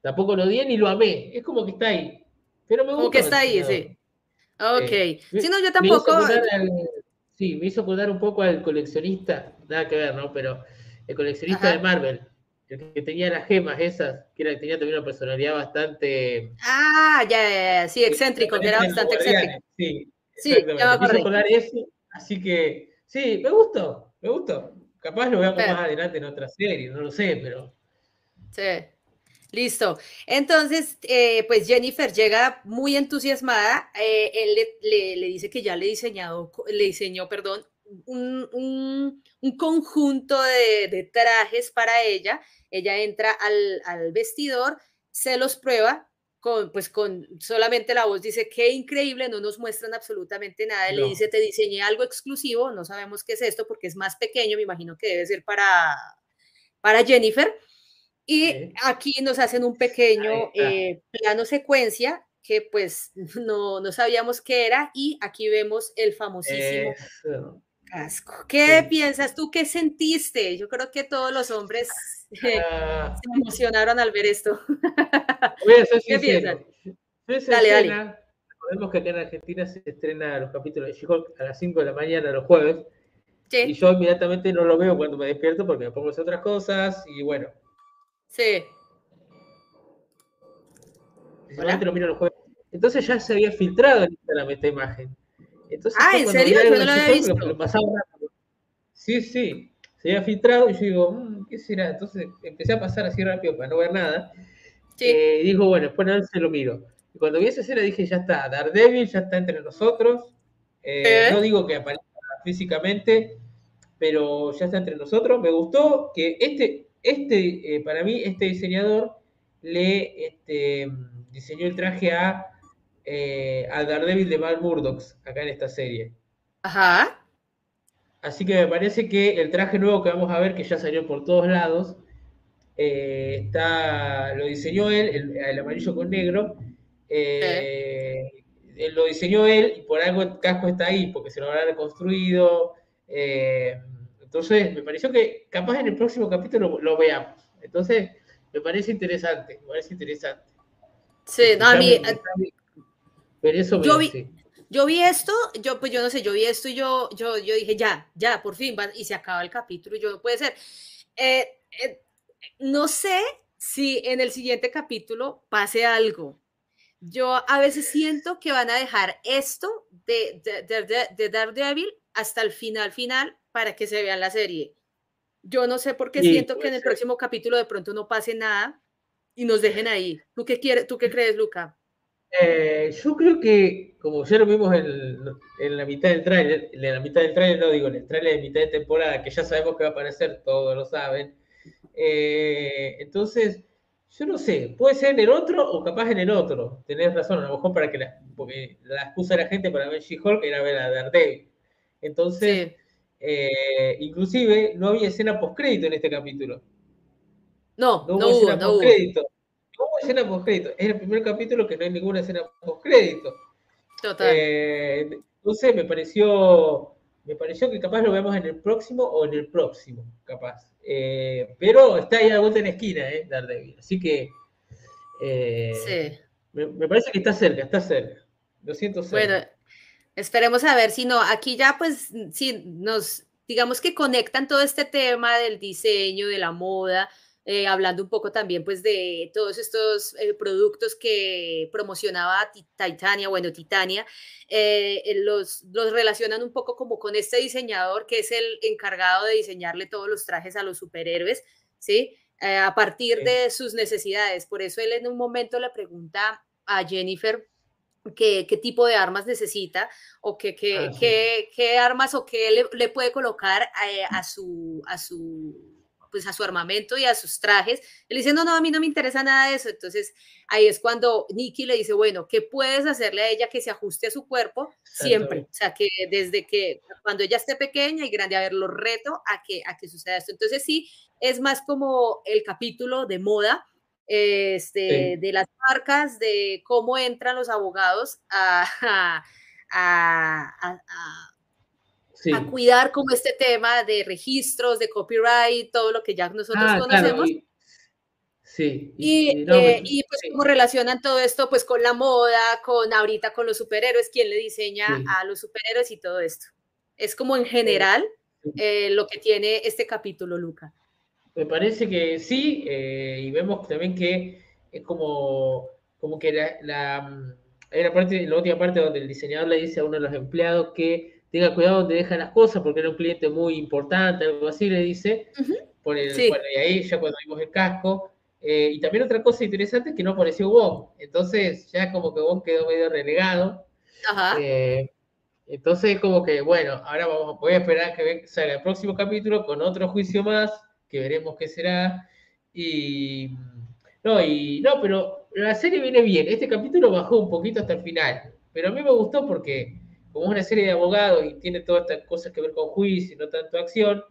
tampoco lo odié ni lo amé. Es como que está ahí. Pero me gusta. Como que está ahí, sí. Ok. Eh, si no, yo tampoco. sí, me hizo acordar un poco al coleccionista, nada que ver, ¿no? Pero el coleccionista de Marvel que tenía las gemas esas, que era, tenía también una personalidad bastante... Ah, ya, sí, excéntrico, que era bastante excéntrico. Sí, sí ya me acordar eso, así que sí, me gustó, me gustó. Capaz lo veamos más adelante en otra serie, no lo sé, pero... Sí. Listo. Entonces, eh, pues Jennifer llega muy entusiasmada. Eh, él le, dice que ya le diseñado, le diseñó, perdón, un, un, conjunto de, de, trajes para ella. Ella entra al, vestidor, se los prueba, con, pues con solamente la voz dice, qué increíble, no nos muestran absolutamente nada, le dice, te diseñé algo exclusivo, no sabemos qué es esto porque es más pequeño, me imagino que debe ser para, para Jennifer. Y aquí nos hacen un pequeño eh, plano secuencia que pues no, no, sabíamos qué era y aquí vemos el famosísimo casco. ¿Qué piensas tú? ¿Qué sentiste? Yo creo que todos los hombres Ah. se emocionaron al ver esto. Voy a ser ¿Qué piensas? Dale, dale. Recordemos que acá en Argentina se estrena los capítulos de She-Hulk a las 5 de la mañana los jueves. Y yo inmediatamente no lo veo cuando me despierto porque me pongo a hacer otras cosas y bueno. Sí. Lo miro los jueves. Entonces ya se había filtrado en Instagram esta imagen. Entonces, ah, ¿en serio? Yo no lo había visto. Sí, sí se había filtrado y yo digo, mm, ¿qué será? Entonces empecé a pasar así rápido para no ver nada. Eh, y dijo, bueno, después no se lo miro. Y cuando vi esa escena dije, ya está, Daredevil ya está entre nosotros. Eh, no digo que aparezca físicamente, pero ya está entre nosotros. Me gustó que este, este eh, para mí, este diseñador le este, diseñó el traje a, a Daredevil de Mal Murdoch acá en esta serie. Ajá. Así que me parece que el traje nuevo que vamos a ver, que ya salió por todos lados, eh, está, lo diseñó él, el, amarillo con negro. Eh, lo diseñó él y por algo el casco está ahí, porque se lo habrá reconstruido. Eh, entonces, me pareció que capaz en el próximo capítulo lo, veamos. Entonces, me parece interesante, me parece interesante. Sí, no, a mí... Pero eso yo vi, yo vi esto, yo pues yo no sé, yo vi esto y yo, yo, yo dije, ya, ya, por fin, y se acaba el capítulo, y yo, puede ser. Eh, eh, no sé si en el siguiente capítulo pase algo. Yo a veces siento que van a dejar esto de, de, de, Daredevil hasta el final, final, para que se vea la serie. Yo no sé por qué siento que en el próximo capítulo de pronto no pase nada y nos dejen ahí. ¿Tú qué, quieres, ¿tú qué crees, Luca? Eh, yo creo que, como ya lo vimos en, la mitad del tráiler, en la mitad del tráiler, no digo, en el tráiler de mitad de temporada, que ya sabemos que va a aparecer, todos lo saben. Eh, entonces, Yo no sé, puede ser en el otro o capaz en el otro. Tenés razón, a lo mejor para que la, porque la excusa de la gente para ver She-Hulk era ver a Daredevil. Entonces, eh, inclusive no había escena post-crédito en este capítulo. No, no, hubo, escena no post-crédito. No escena post-crédito. Es el primer capítulo que no hay ninguna escena post-crédito. Total. Eh, entonces me pareció, me pareció que capaz lo vemos en el próximo o en el próximo, capaz. Eh, pero está ahí a la vuelta en la esquina, ¿eh? Daredevil. Así que. Eh, sí. Me, parece que está cerca, está cerca. Lo siento cerca. Bueno, esperemos a ver si no. Aquí ya, pues, si nos. Digamos que conectan todo este tema del diseño, de la moda, eh, hablando un poco también pues de todos estos eh, productos que promocionaba Titania, bueno, Titania, eh, los, los relacionan un poco como con este diseñador que es el encargado de diseñarle todos los trajes a los superhéroes, ¿sí? a partir de sus necesidades. Por eso él en un momento le pregunta a Jennifer qué, qué tipo de armas necesita o qué, qué, ah, qué, qué armas o qué le, le puede colocar a, a, su, a su pues a su armamento y a sus trajes. Él dice, no, no, a mí no me interesa nada de eso. Entonces ahí es cuando Nicky le dice, bueno, ¿qué puedes hacerle a ella que se ajuste a su cuerpo siempre? O sea, que desde que cuando ella esté pequeña y grande, a ver, lo reto a que, a que suceda esto. Entonces sí, es más como el capítulo de moda. Este, de las marcas, de cómo entran los abogados a, a a cuidar como este tema de registros, de copyright, todo lo que ya nosotros ah, conocemos. sí. Y, eh, y, pues cómo relacionan todo esto pues con la moda, con ahorita con los superhéroes, quién le diseña a los superhéroes y todo esto. Es como en general eh, lo que tiene este capítulo, Luca. Me parece que sí, eh, y vemos también que es como, como que la, la, hay una parte, la última parte donde el diseñador le dice a uno de los empleados que tenga cuidado donde deja las cosas porque era un cliente muy importante, algo así le dice. Bueno, y ahí ya cuando vimos el casco. Eh, y también otra cosa interesante es que no apareció Wong. Entonces ya como que Wong quedó medio relegado. Ajá. Eh, entonces como que, bueno, ahora vamos, voy a esperar que salga el próximo capítulo con otro juicio más, que veremos qué será. Y no, y no, pero la serie viene bien. Este capítulo bajó un poquito hasta el final. Pero a mí me gustó porque como es una serie de abogados y tiene todas estas cosas que ver con juicio y no tanto acción,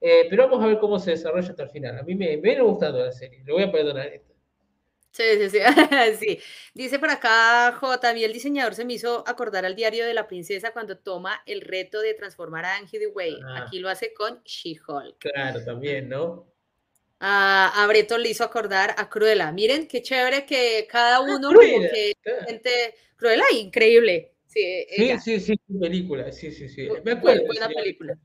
eh, pero vamos a ver cómo se desarrolla hasta el final. A mí me, viene gustando la serie, le voy a perdonar esto. Sí, sí, sí. sí. Dice por acá J, a mí el diseñador se me hizo acordar al diario de la princesa cuando toma el reto de transformar a Angie Way. Ah. Aquí lo hace con She-Hulk. Claro, también, ¿no? A, a, Breton le hizo acordar a Cruella. Miren qué chévere que cada ah, uno Cruella, gente Cruella, increíble. Sí, sí, sí, película, sí, sí, sí. Me acuerdo. Buena película.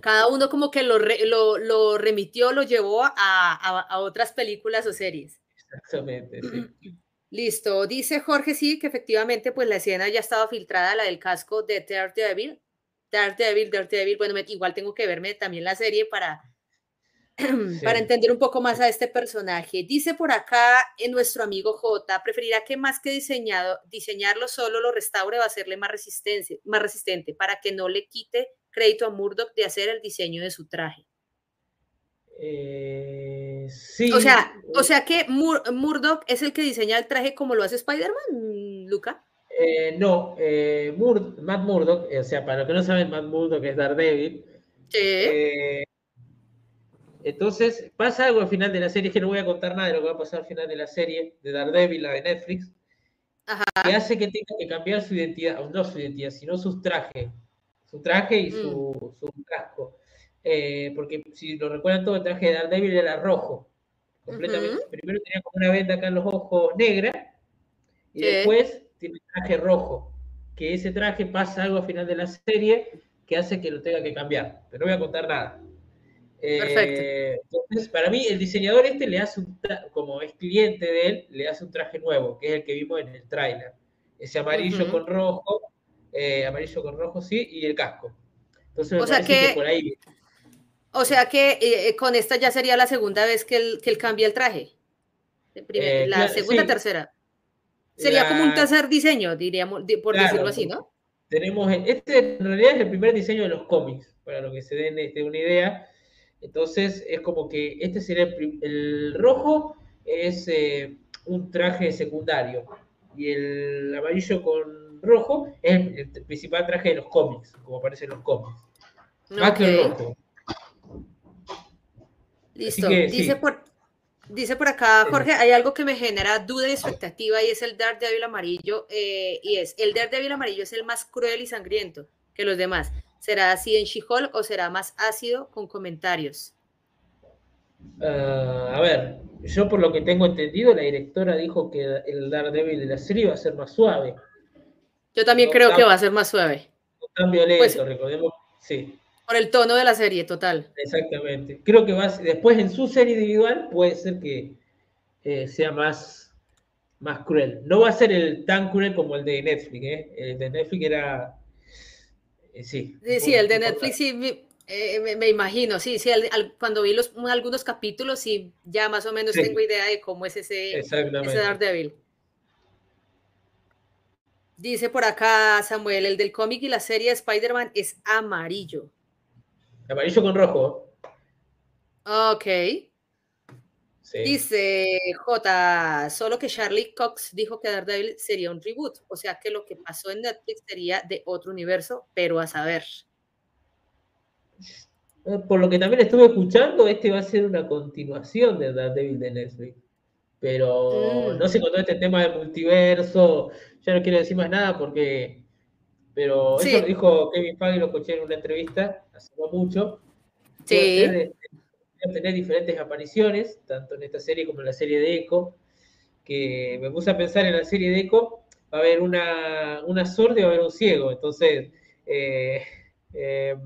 Cada uno como que lo, lo, lo remitió, lo llevó a, a, a, otras películas o series. Exactamente, sí. Listo, dice Jorge, sí, que efectivamente pues la escena ya estaba filtrada, la del casco de Daredevil. Daredevil, Daredevil, bueno, igual tengo que verme también la serie para, para entender un poco más a este personaje. Dice por acá en nuestro amigo J, preferirá que más que diseñado, diseñarlo solo lo restaure va a hacerle más, más resistente para que no le quite crédito a Murdoch de hacer el diseño de su traje. Eh, sí. O sea, o sea que Murdoch es el que diseña el traje como lo hace Spider-Man, Luca. Eh, no, eh, Matt Murdock, o sea, para los que no saben, Matt Murdock es Daredevil. Sí. Entonces, pasa algo al final de la serie, que no voy a contar nada de lo que va a pasar al final de la serie de Daredevil, la de Netflix, que hace que tenga que cambiar su identidad, no su identidad, sino sus trajes, su traje y su, mm. casco. Eh, porque si lo recuerdan todo, el traje de Daredevil era rojo, completamente. Primero tenía como una venda acá en los ojos negra, y después tiene el traje rojo, que ese traje pasa algo al final de la serie que hace que lo tenga que cambiar. Pero no voy a contar nada. Perfecto. Eh, entonces, para mí, el diseñador este le hace un, como es cliente de él, le hace un traje nuevo, que es el que vimos en el trailer. Ese amarillo con rojo, eh, amarillo con rojo, sí, y el casco. Entonces, o sea que, por ahí. O sea que eh, con esta ya sería la segunda vez que él, que él cambia el traje. la segunda, tercera. Sería como un tercer diseño, diríamos, por decirlo así, ¿no? Tenemos, este en realidad es el primer diseño de los cómics, para lo que se den este, una idea. Entonces es como que este sería el, rojo, es eh, un traje secundario y el amarillo con rojo es el, principal traje de los cómics, como aparece en los cómics. Más que el rojo. Listo. dice, por, dice por acá, Jorge, hay algo que me genera duda y expectativa y es el Daredevil amarillo. Eh, y es, el Daredevil amarillo es el más cruel y sangriento que los demás. ¿Será así en She-Hulk o será más ácido con comentarios? Ah, a ver, yo por lo que tengo entendido, la directora dijo que el Daredevil de la serie va a ser más suave. Yo también creo que va a ser más suave. No tan violento, pues, recordemos, sí. Por el tono de la serie, total. Exactamente. Creo que va después en su serie individual puede ser que eh, sea más, más cruel. No va a ser el tan cruel como el de Netflix, ¿eh? El de Netflix era... Eh, sí. Sí, el de Netflix sí me, imagino, sí, sí, cuando vi los, algunos capítulos sí, ya más o menos tengo idea de cómo es ese, ese Daredevil. Dice por acá Samuel, el del cómic y la serie de Spider-Man es amarillo. Amarillo con rojo. Ok. Dice J, solo que Charlie Cox dijo que Daredevil sería un reboot, o sea que lo que pasó en Netflix sería de otro universo, pero a saber. Eh, por lo que también estuve escuchando, este va a ser una continuación de Daredevil de Netflix. Pero mm. no sé con todo este tema del multiverso, ya no quiero decir más nada porque pero eso lo dijo Kevin Feige, lo escuché en una entrevista hace no mucho. Sí. A tener diferentes apariciones, tanto en esta serie como en la serie de Echo, que me puse a pensar en la serie de Echo, va a haber una, una sorda y va a haber un ciego, entonces, eh, em,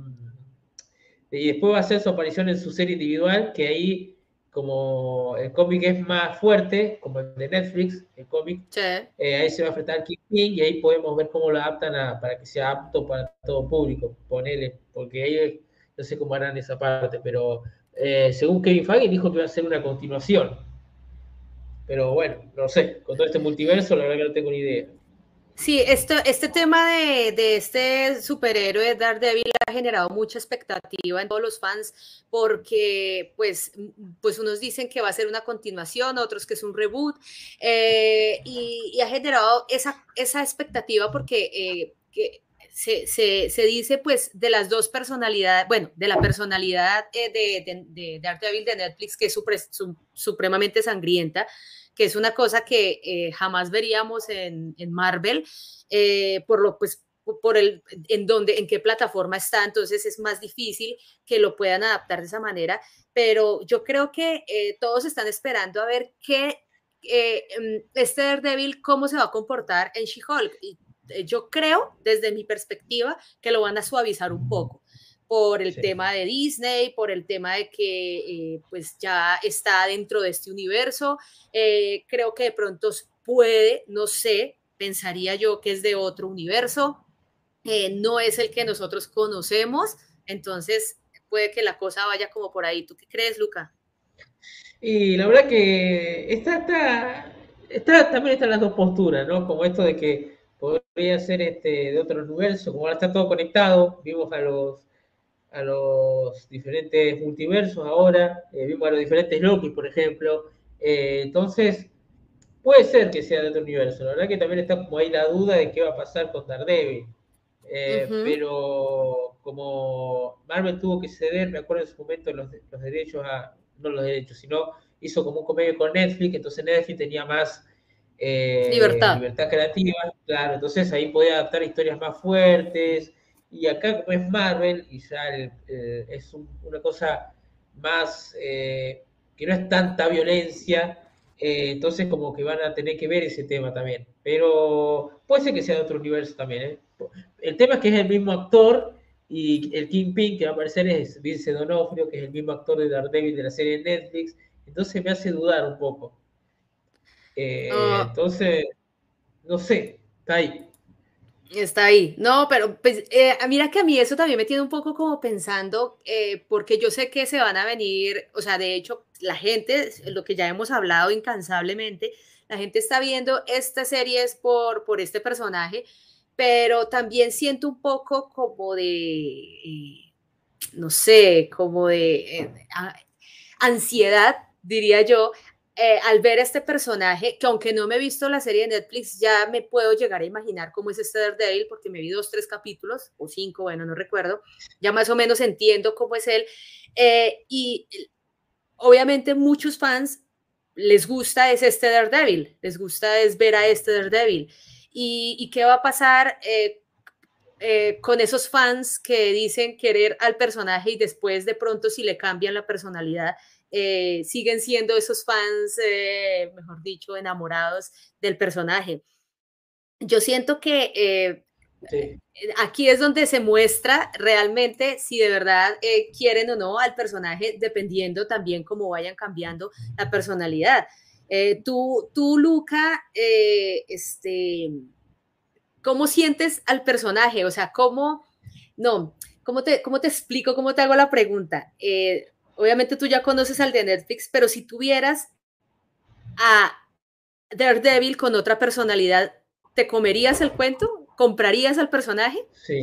y después va a hacer su aparición en su serie individual, que ahí como el cómic es más fuerte, como el de Netflix, el cómic, eh, ahí se va a enfrentar al King y ahí podemos ver cómo lo adaptan para que sea apto para todo público, ponele, porque ahí no sé cómo harán esa parte, pero eh, según Kevin Feige dijo que iba a ser una continuación. Pero bueno, no sé, con todo este multiverso la verdad que no tengo ni idea. Sí, esto, este tema de, de, este superhéroe Daredevil ha generado mucha expectativa en todos los fans porque pues, pues unos dicen que va a ser una continuación, otros que es un reboot eh, y, ha generado esa, esa expectativa porque eh, que se, se, dice pues de las dos personalidades, bueno, de la personalidad eh, de, de, de, Daredevil de Netflix que es supremamente sangrienta que es una cosa que eh, jamás veríamos en, Marvel, eh, por lo pues por el en dónde, en qué plataforma está, entonces es más difícil que lo puedan adaptar de esa manera, pero yo creo que todos están esperando a ver qué em, este Daredevil cómo se va a comportar en She-Hulk. Yo creo, desde mi perspectiva, que lo van a suavizar un poco por el tema de Disney, por el tema de que eh, pues ya está dentro de este universo. Eh, creo que de pronto puede, no sé, pensaría yo que es de otro universo, eh, no es el que nosotros conocemos, entonces puede que la cosa vaya como por ahí. ¿Tú qué crees, Luca? Y la verdad que está, está, está, también están las dos posturas, ¿no? Como esto de que podría ser este, de otro universo, como ahora está todo conectado, vimos a los a los diferentes multiversos ahora, eh, vimos a los diferentes Loki, por ejemplo. Eh, entonces, puede ser que sea de otro universo. La verdad que también está como ahí la duda de qué va a pasar con Daredevil. Eh, pero como Marvel tuvo que ceder, me acuerdo en su momento, los, los derechos a, no los derechos, sino hizo como un convenio con Netflix, entonces Netflix tenía más libertad. libertad creativa, claro, entonces ahí podía adaptar historias más fuertes, y acá es Marvel y ya es una cosa más eh, que no es tanta violencia, eh, entonces como que van a tener que ver ese tema también. Pero puede ser que sea de otro universo también. ¿eh? El tema es que es el mismo actor y el Kingpin que va a aparecer es Vince Donofrio, que es el mismo actor de Daredevil de la serie de Netflix. Entonces me hace dudar un poco. Ah. Entonces, no sé, está ahí. Está ahí. No, pero pues, eh, mira que a mí eso también me tiene un poco como pensando, eh, porque yo sé que se van a venir, o sea, de hecho, la gente, lo que ya hemos hablado incansablemente, la gente está viendo estas series por, por este personaje, pero también siento un poco como de, eh, no sé, como de ansiedad, diría yo, eh, al ver este personaje, que aunque no me he visto la serie de Netflix, ya me puedo llegar a imaginar cómo es este Daredevil, porque me vi dos, tres capítulos, o cinco, bueno, no recuerdo, ya más o menos entiendo cómo es él. Eh, y obviamente muchos fans les gusta es este Daredevil, les gusta es ver a este Daredevil. ¿Y, y qué va a pasar eh, con esos fans que dicen querer al personaje y después de pronto si le cambian la personalidad, eh, siguen siendo esos fans, eh, mejor dicho, enamorados del personaje. Yo siento que eh, aquí es donde se muestra realmente si de verdad quieren o no al personaje, dependiendo también cómo vayan cambiando la personalidad. tú, tú, Luca, este, ¿cómo sientes al personaje? O sea, ¿cómo, no, ¿cómo te, cómo te explico, cómo te hago la pregunta? Obviamente tú ya conoces al de Netflix, pero si tuvieras a Daredevil con otra personalidad, ¿te comerías el cuento? ¿Comprarías al personaje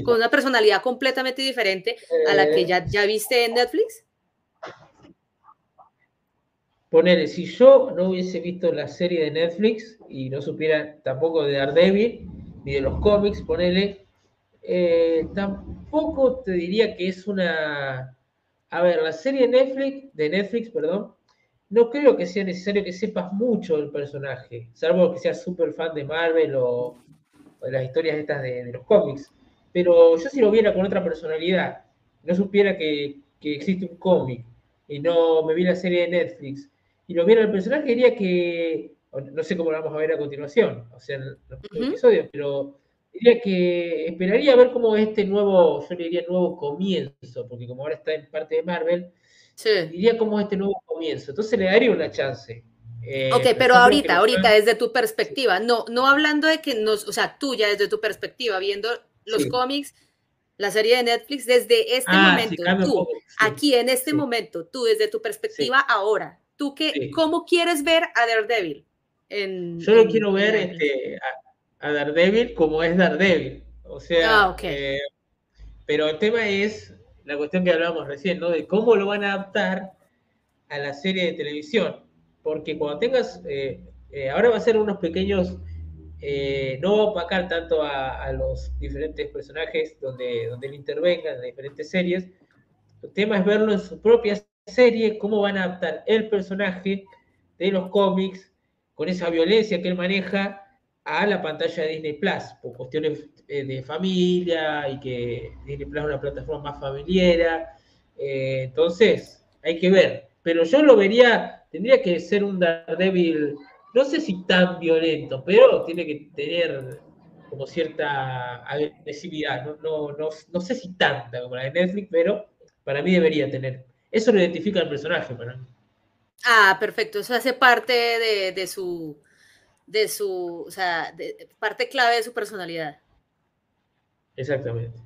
con una personalidad completamente diferente a la que ya, ya viste en Netflix? Ponele, si yo no hubiese visto la serie de Netflix y no supiera tampoco de Daredevil ni de los cómics, ponele, eh, tampoco te diría que es una a ver, la serie Netflix, de Netflix, perdón, no creo que sea necesario que sepas mucho del personaje, salvo que seas súper fan de Marvel o, de las historias estas de, los cómics. Pero yo si lo viera con otra personalidad, no supiera que, existe un cómic y no me vi la serie de Netflix y lo viera el personaje, diría que, no sé cómo lo vamos a ver a continuación, o sea, en los episodios, pero diría que esperaría ver cómo este nuevo, yo le diría nuevo comienzo, porque como ahora está en parte de Marvel, diría cómo este nuevo comienzo. Entonces le daría una chance. Eh, ok, pero ahorita, ahorita, desde tu perspectiva, no, no hablando de que nos, o sea, tú ya desde tu perspectiva, viendo los cómics, la serie de Netflix, desde este ah, momento, tú, aquí en este momento, tú desde tu perspectiva ahora, tú qué, ¿cómo quieres ver a Daredevil? En, Yo lo quiero ver este, a Daredevil como es Daredevil. O sea, ah, eh, pero el tema es la cuestión que hablábamos recién, ¿no? De cómo lo van a adaptar a la serie de televisión. Porque cuando tengas, eh, eh, ahora va a ser unos pequeños, no va a opacar tanto a, los diferentes personajes donde, donde él intervenga en las diferentes series. El tema es verlo en su propia serie, cómo van a adaptar el personaje de los cómics con esa violencia que él maneja a la pantalla de Disney Plus, por cuestiones eh, de familia y que Disney Plus es una plataforma más familiar. Eh, entonces, hay que ver. Pero yo lo vería, tendría que ser un Daredevil, no sé si tan violento, pero tiene que tener como cierta agresividad. No, no, no, sé si tanta como la de Netflix, pero para mí debería tener. Eso lo identifica el personaje para mí. Ah, perfecto. Eso hace parte de su de su, o sea, de, parte clave de su personalidad. Exactamente.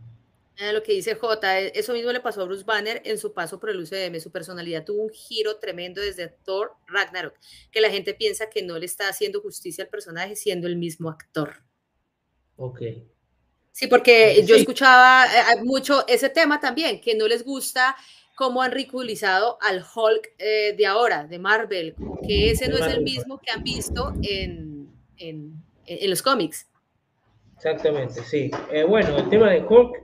lo que dice J, e, eso mismo le pasó a Bruce Banner en su paso por el UCM. Su personalidad tuvo un giro tremendo desde Thor Ragnarok, que la gente piensa que no le está haciendo justicia al personaje siendo el mismo actor. Ok. Sí, porque yo escuchaba eh, mucho ese tema también, que no les gusta cómo han ridiculizado al Hulk eh, de ahora, de Marvel, que ese no es el mismo que han visto en, en, los cómics. Exactamente, sí. Eh, bueno, el tema de Hulk,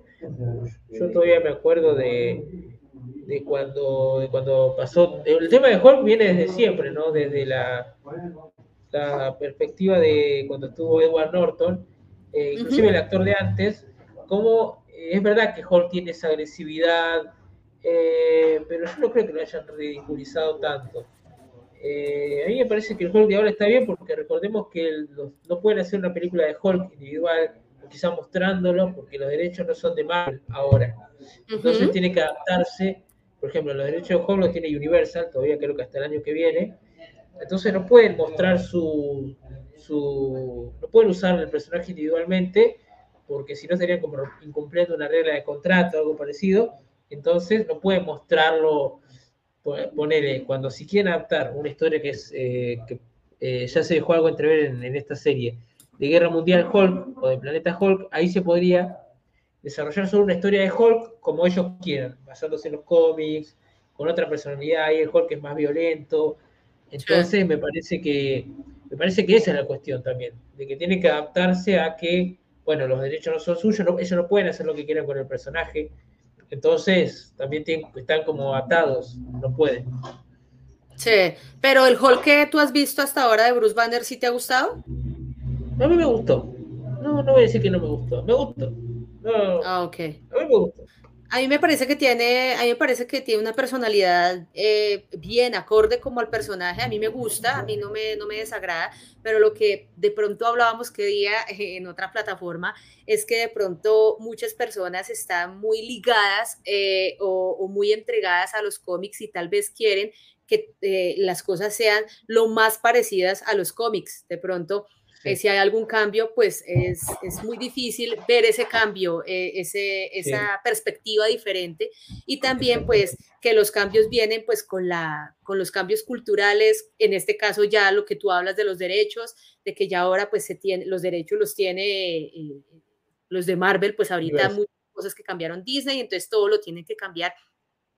yo todavía me acuerdo de, de, cuando, de cuando pasó. El tema de Hulk viene desde siempre, ¿no? Desde la, la perspectiva de cuando estuvo Edward Norton, eh, inclusive el actor de antes, como eh, es verdad que Hulk tiene esa agresividad, pero yo no creo que lo hayan ridiculizado tanto. Eh, a mí me parece que el Hulk de ahora está bien porque recordemos que no pueden hacer una película de Hulk individual, quizá mostrándolo, porque los derechos no son de Marvel ahora. Entonces tiene que adaptarse. Por ejemplo, los derechos de Hulk los tiene Universal, todavía creo que hasta el año que viene. Entonces no pueden mostrar su, su no pueden usar el personaje individualmente, porque si no estarían como incumpliendo una regla de contrato o algo parecido. Entonces no pueden mostrarlo ponerle, cuando si quieren adaptar una historia que es eh, que eh, ya se dejó algo entrever en, en, esta serie de Guerra Mundial Hulk o de Planeta Hulk, ahí se podría desarrollar solo una historia de Hulk como ellos quieran, basándose en los cómics, con otra personalidad, ahí el Hulk es más violento, Entonces me parece que me parece que esa es la cuestión también, de que tiene que adaptarse a que, bueno, los derechos no son suyos, ellos no pueden hacer lo que quieran con el personaje, entonces también están como atados, no pueden. Sí, pero el Hulk que tú has visto hasta ahora de Bruce Banner, ¿sí te ha gustado? A mí me gustó. No, no voy a decir que no me gustó. Me gustó. ah, ok. A mí me gustó. A mí me parece que tiene, a mí me parece que tiene una personalidad eh, bien acorde como al personaje. A mí me gusta, a mí no me, no me desagrada, pero lo que de pronto hablábamos que día en otra plataforma es que de pronto muchas personas están muy ligadas eh, o, muy entregadas a los cómics y tal vez quieren que eh, las cosas sean lo más parecidas a los cómics. De pronto eh, si hay algún cambio, pues es, es muy difícil ver ese cambio, eh, ese, esa perspectiva diferente. Y también pues que los cambios vienen pues con, la, con los cambios culturales, en este caso ya lo que tú hablas de los derechos, de que ya ahora pues se tiene, los derechos los tiene eh, los de Marvel, pues ahorita muchas cosas que cambiaron Disney, entonces todo lo tienen que cambiar.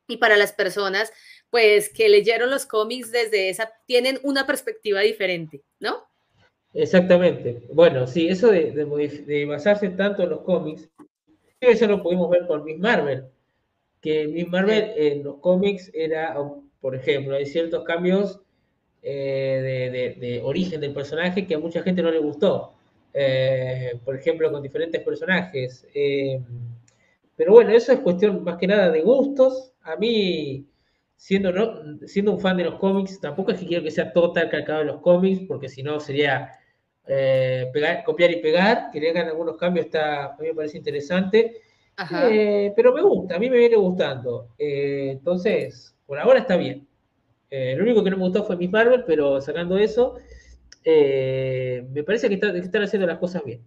Y para las personas pues que leyeron los cómics desde esa, tienen una perspectiva diferente, ¿no? Exactamente. Bueno, sí, eso de, basarse tanto en los cómics, eso lo pudimos ver con Miss Marvel, que Miss Marvel en los cómics era, por ejemplo, hay ciertos cambios eh, de, origen del personaje que a mucha gente no le gustó. Eh, por ejemplo, con diferentes personajes. Eh, pero bueno, eso es cuestión más que nada de gustos. A mí, siendo, no, siendo un fan de los cómics, tampoco es que quiero que sea todo tal calcado de los cómics, porque si no sería eh, pegar, copiar y pegar, que le hagan algunos cambios, está, a mí me parece interesante. Eh, pero me gusta, a mí me viene gustando. Eh, entonces, por ahora está bien. lo único que no me gustó fue Miss Marvel, pero sacando eso, me parece que, están haciendo las cosas bien.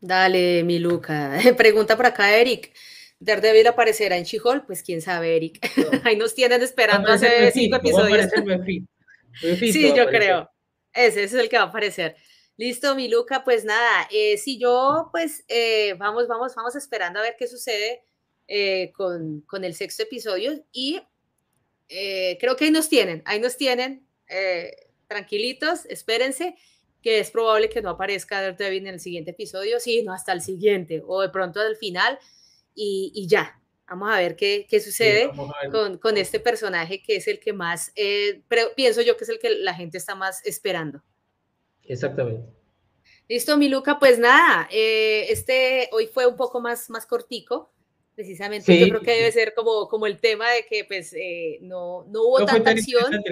Dale, mi Luca. Pregunta por acá, Eric. Daredevil aparecerá en she Pues quién sabe, Eric. Ahí nos tienen esperando hace cinco episodios. sí, yo creo. Ese, es el que va a aparecer. Listo, mi Luca, pues nada, eh, si yo, pues eh, vamos, vamos, vamos esperando a ver qué sucede eh, con, con, el sexto episodio y creo que ahí nos tienen, ahí nos tienen, tranquilitos, espérense, que es probable que no aparezca Daredevil en el siguiente episodio, sino hasta el siguiente o de pronto al final y, y ya, Vamos a ver qué, qué sucede con, con, este personaje que es el que más, eh, pienso yo que es el que la gente está más esperando. Exactamente. Listo, mi Luca, pues nada, eh, este hoy fue un poco más, más cortico, precisamente yo creo que debe ser como, como el tema de que pues eh, no, no, hubo tanta acción.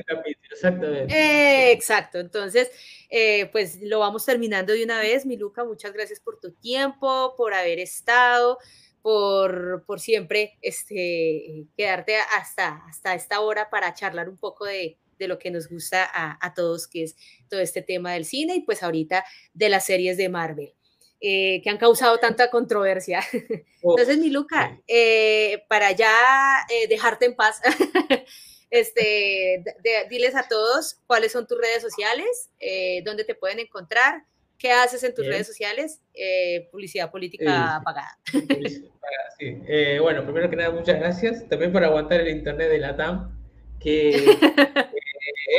exactamente. exacto, entonces pues lo vamos terminando de una vez, mi Luca, muchas gracias por tu tiempo, por haber estado por, por siempre este, quedarte hasta, hasta esta hora para charlar un poco de, de lo que nos gusta a, a, todos, que es todo este tema del cine y pues ahorita de las series de Marvel. Eh, que han causado tanta controversia. Entonces, mi Luca, eh, para ya eh, dejarte en paz, este, diles a todos cuáles son tus redes sociales, dónde te pueden encontrar, ¿Qué haces en tus redes sociales? Eh, publicidad política pagada. sí. Eh, bueno, primero que nada, muchas gracias. También por aguantar el internet de la TAM, que eh,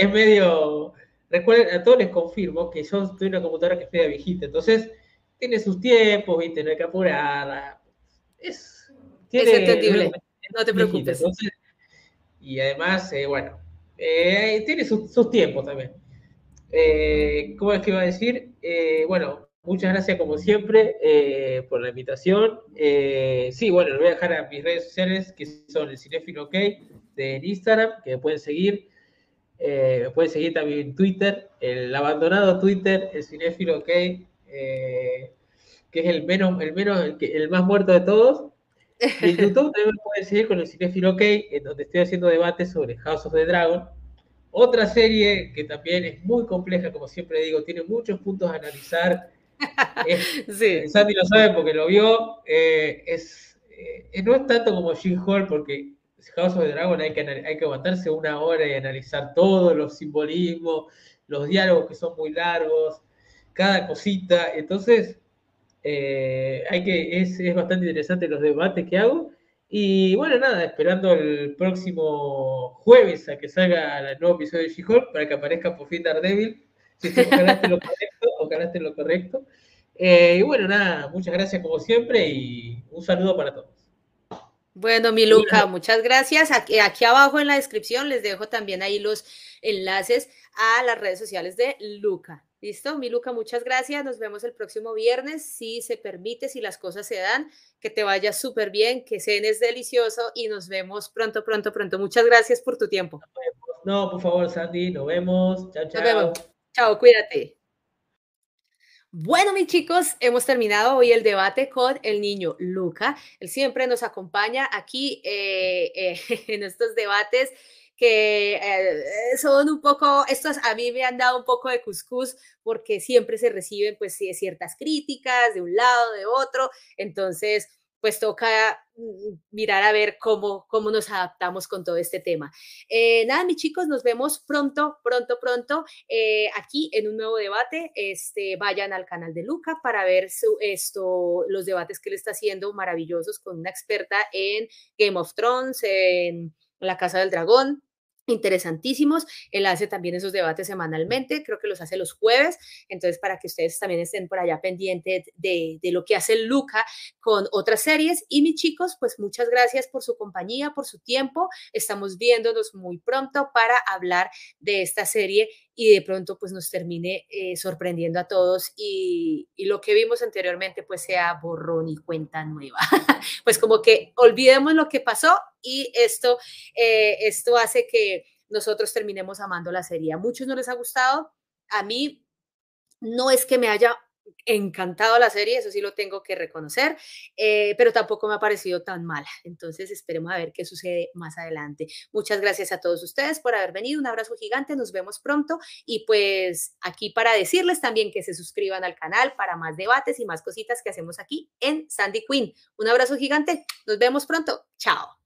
es medio... Recuerden, a todos les confirmo que yo estoy en una computadora que es media viejita, entonces tiene sus tiempos, ¿viste? No hay que apurar. Es, es entendible, no te preocupes. y además, bueno, tiene sus tiempos también. Eh, ¿Cómo es que iba a decir? Eh, bueno, muchas gracias como siempre eh, por la invitación. sí, bueno, les voy a dejar a mis redes sociales que son el Cinefilo OK de Instagram, que me pueden seguir. me pueden seguir también en Twitter, el abandonado Twitter, el Cinefilo OK, que es el menos, el menos, el, más muerto de todos. Y en YouTube también me pueden seguir con el Cinefilo OK, en donde estoy haciendo debates sobre House of the Dragon otra serie que también es muy compleja, como siempre digo, tiene muchos puntos a analizar. sí. Sandy lo sabe porque lo vio. Eh, es, eh, no es tanto como She-Hulk, porque House of the Dragon hay que, hay que aguantarse una hora y analizar todos los simbolismos, los diálogos que son muy largos, cada cosita. Entonces, eh, hay que, es, es bastante interesante los debates que hago. Y bueno, nada, esperando el próximo jueves a que salga el nuevo episodio de She-Hulk para que aparezca por fin Daredevil. Si ojalá esté lo correcto, ojalá esté lo correcto. Eh, y bueno, nada, muchas gracias como siempre y un saludo para todos. Bueno, mi Luca, muchas gracias. Aquí, aquí, abajo en la descripción les dejo también ahí los enlaces a las redes sociales de Luca. ¿Listo? Mi Luca, muchas gracias. Nos vemos el próximo viernes, si se permite, si las cosas se dan. Que te vaya súper bien, que cenes delicioso y nos vemos pronto, pronto, pronto. Muchas gracias por tu tiempo. No, por favor, Sandy, nos vemos. Chao, chao. Chao, cuídate. Bueno, mis chicos, hemos terminado hoy el debate con el niño Luca. Él siempre nos acompaña aquí eh, eh, en estos debates que eh, son un poco, estos a mí me han dado un poco de cuscús porque siempre se reciben pues ciertas críticas de un lado, de otro, entonces pues toca mm, mirar a ver cómo, cómo nos adaptamos con todo este tema. Eh, nada, mis chicos, nos vemos pronto, pronto, pronto eh, aquí en un nuevo debate. Este, vayan al canal de Luca para ver esto, los debates que él está haciendo maravillosos con una experta en Game of Thrones, en La Casa del Dragón, interesantísimos. Él hace también esos debates semanalmente, creo que los hace los jueves, entonces para que ustedes también estén por allá pendientes de, de, lo que hace Luca con otras series. Y mis chicos, pues muchas gracias por su compañía, por su tiempo. Estamos viéndonos muy pronto para hablar de esta serie y de pronto pues nos termine eh, sorprendiendo a todos y, y, lo que vimos anteriormente pues sea borrón y cuenta nueva. pues como que olvidemos lo que pasó y esto, eh, esto hace que nosotros terminemos amando la serie. A muchos no les ha gustado, a mí no es que me haya encantado la serie, eso sí lo tengo que reconocer, eh, pero tampoco me ha parecido tan mala. Entonces esperemos a ver qué sucede más adelante. Muchas gracias a todos ustedes por haber venido, un abrazo gigante, nos vemos pronto y pues aquí para decirles también que se suscriban al canal para más debates y más cositas que hacemos aquí en Sandy Queen. Un abrazo gigante, nos vemos pronto, chao.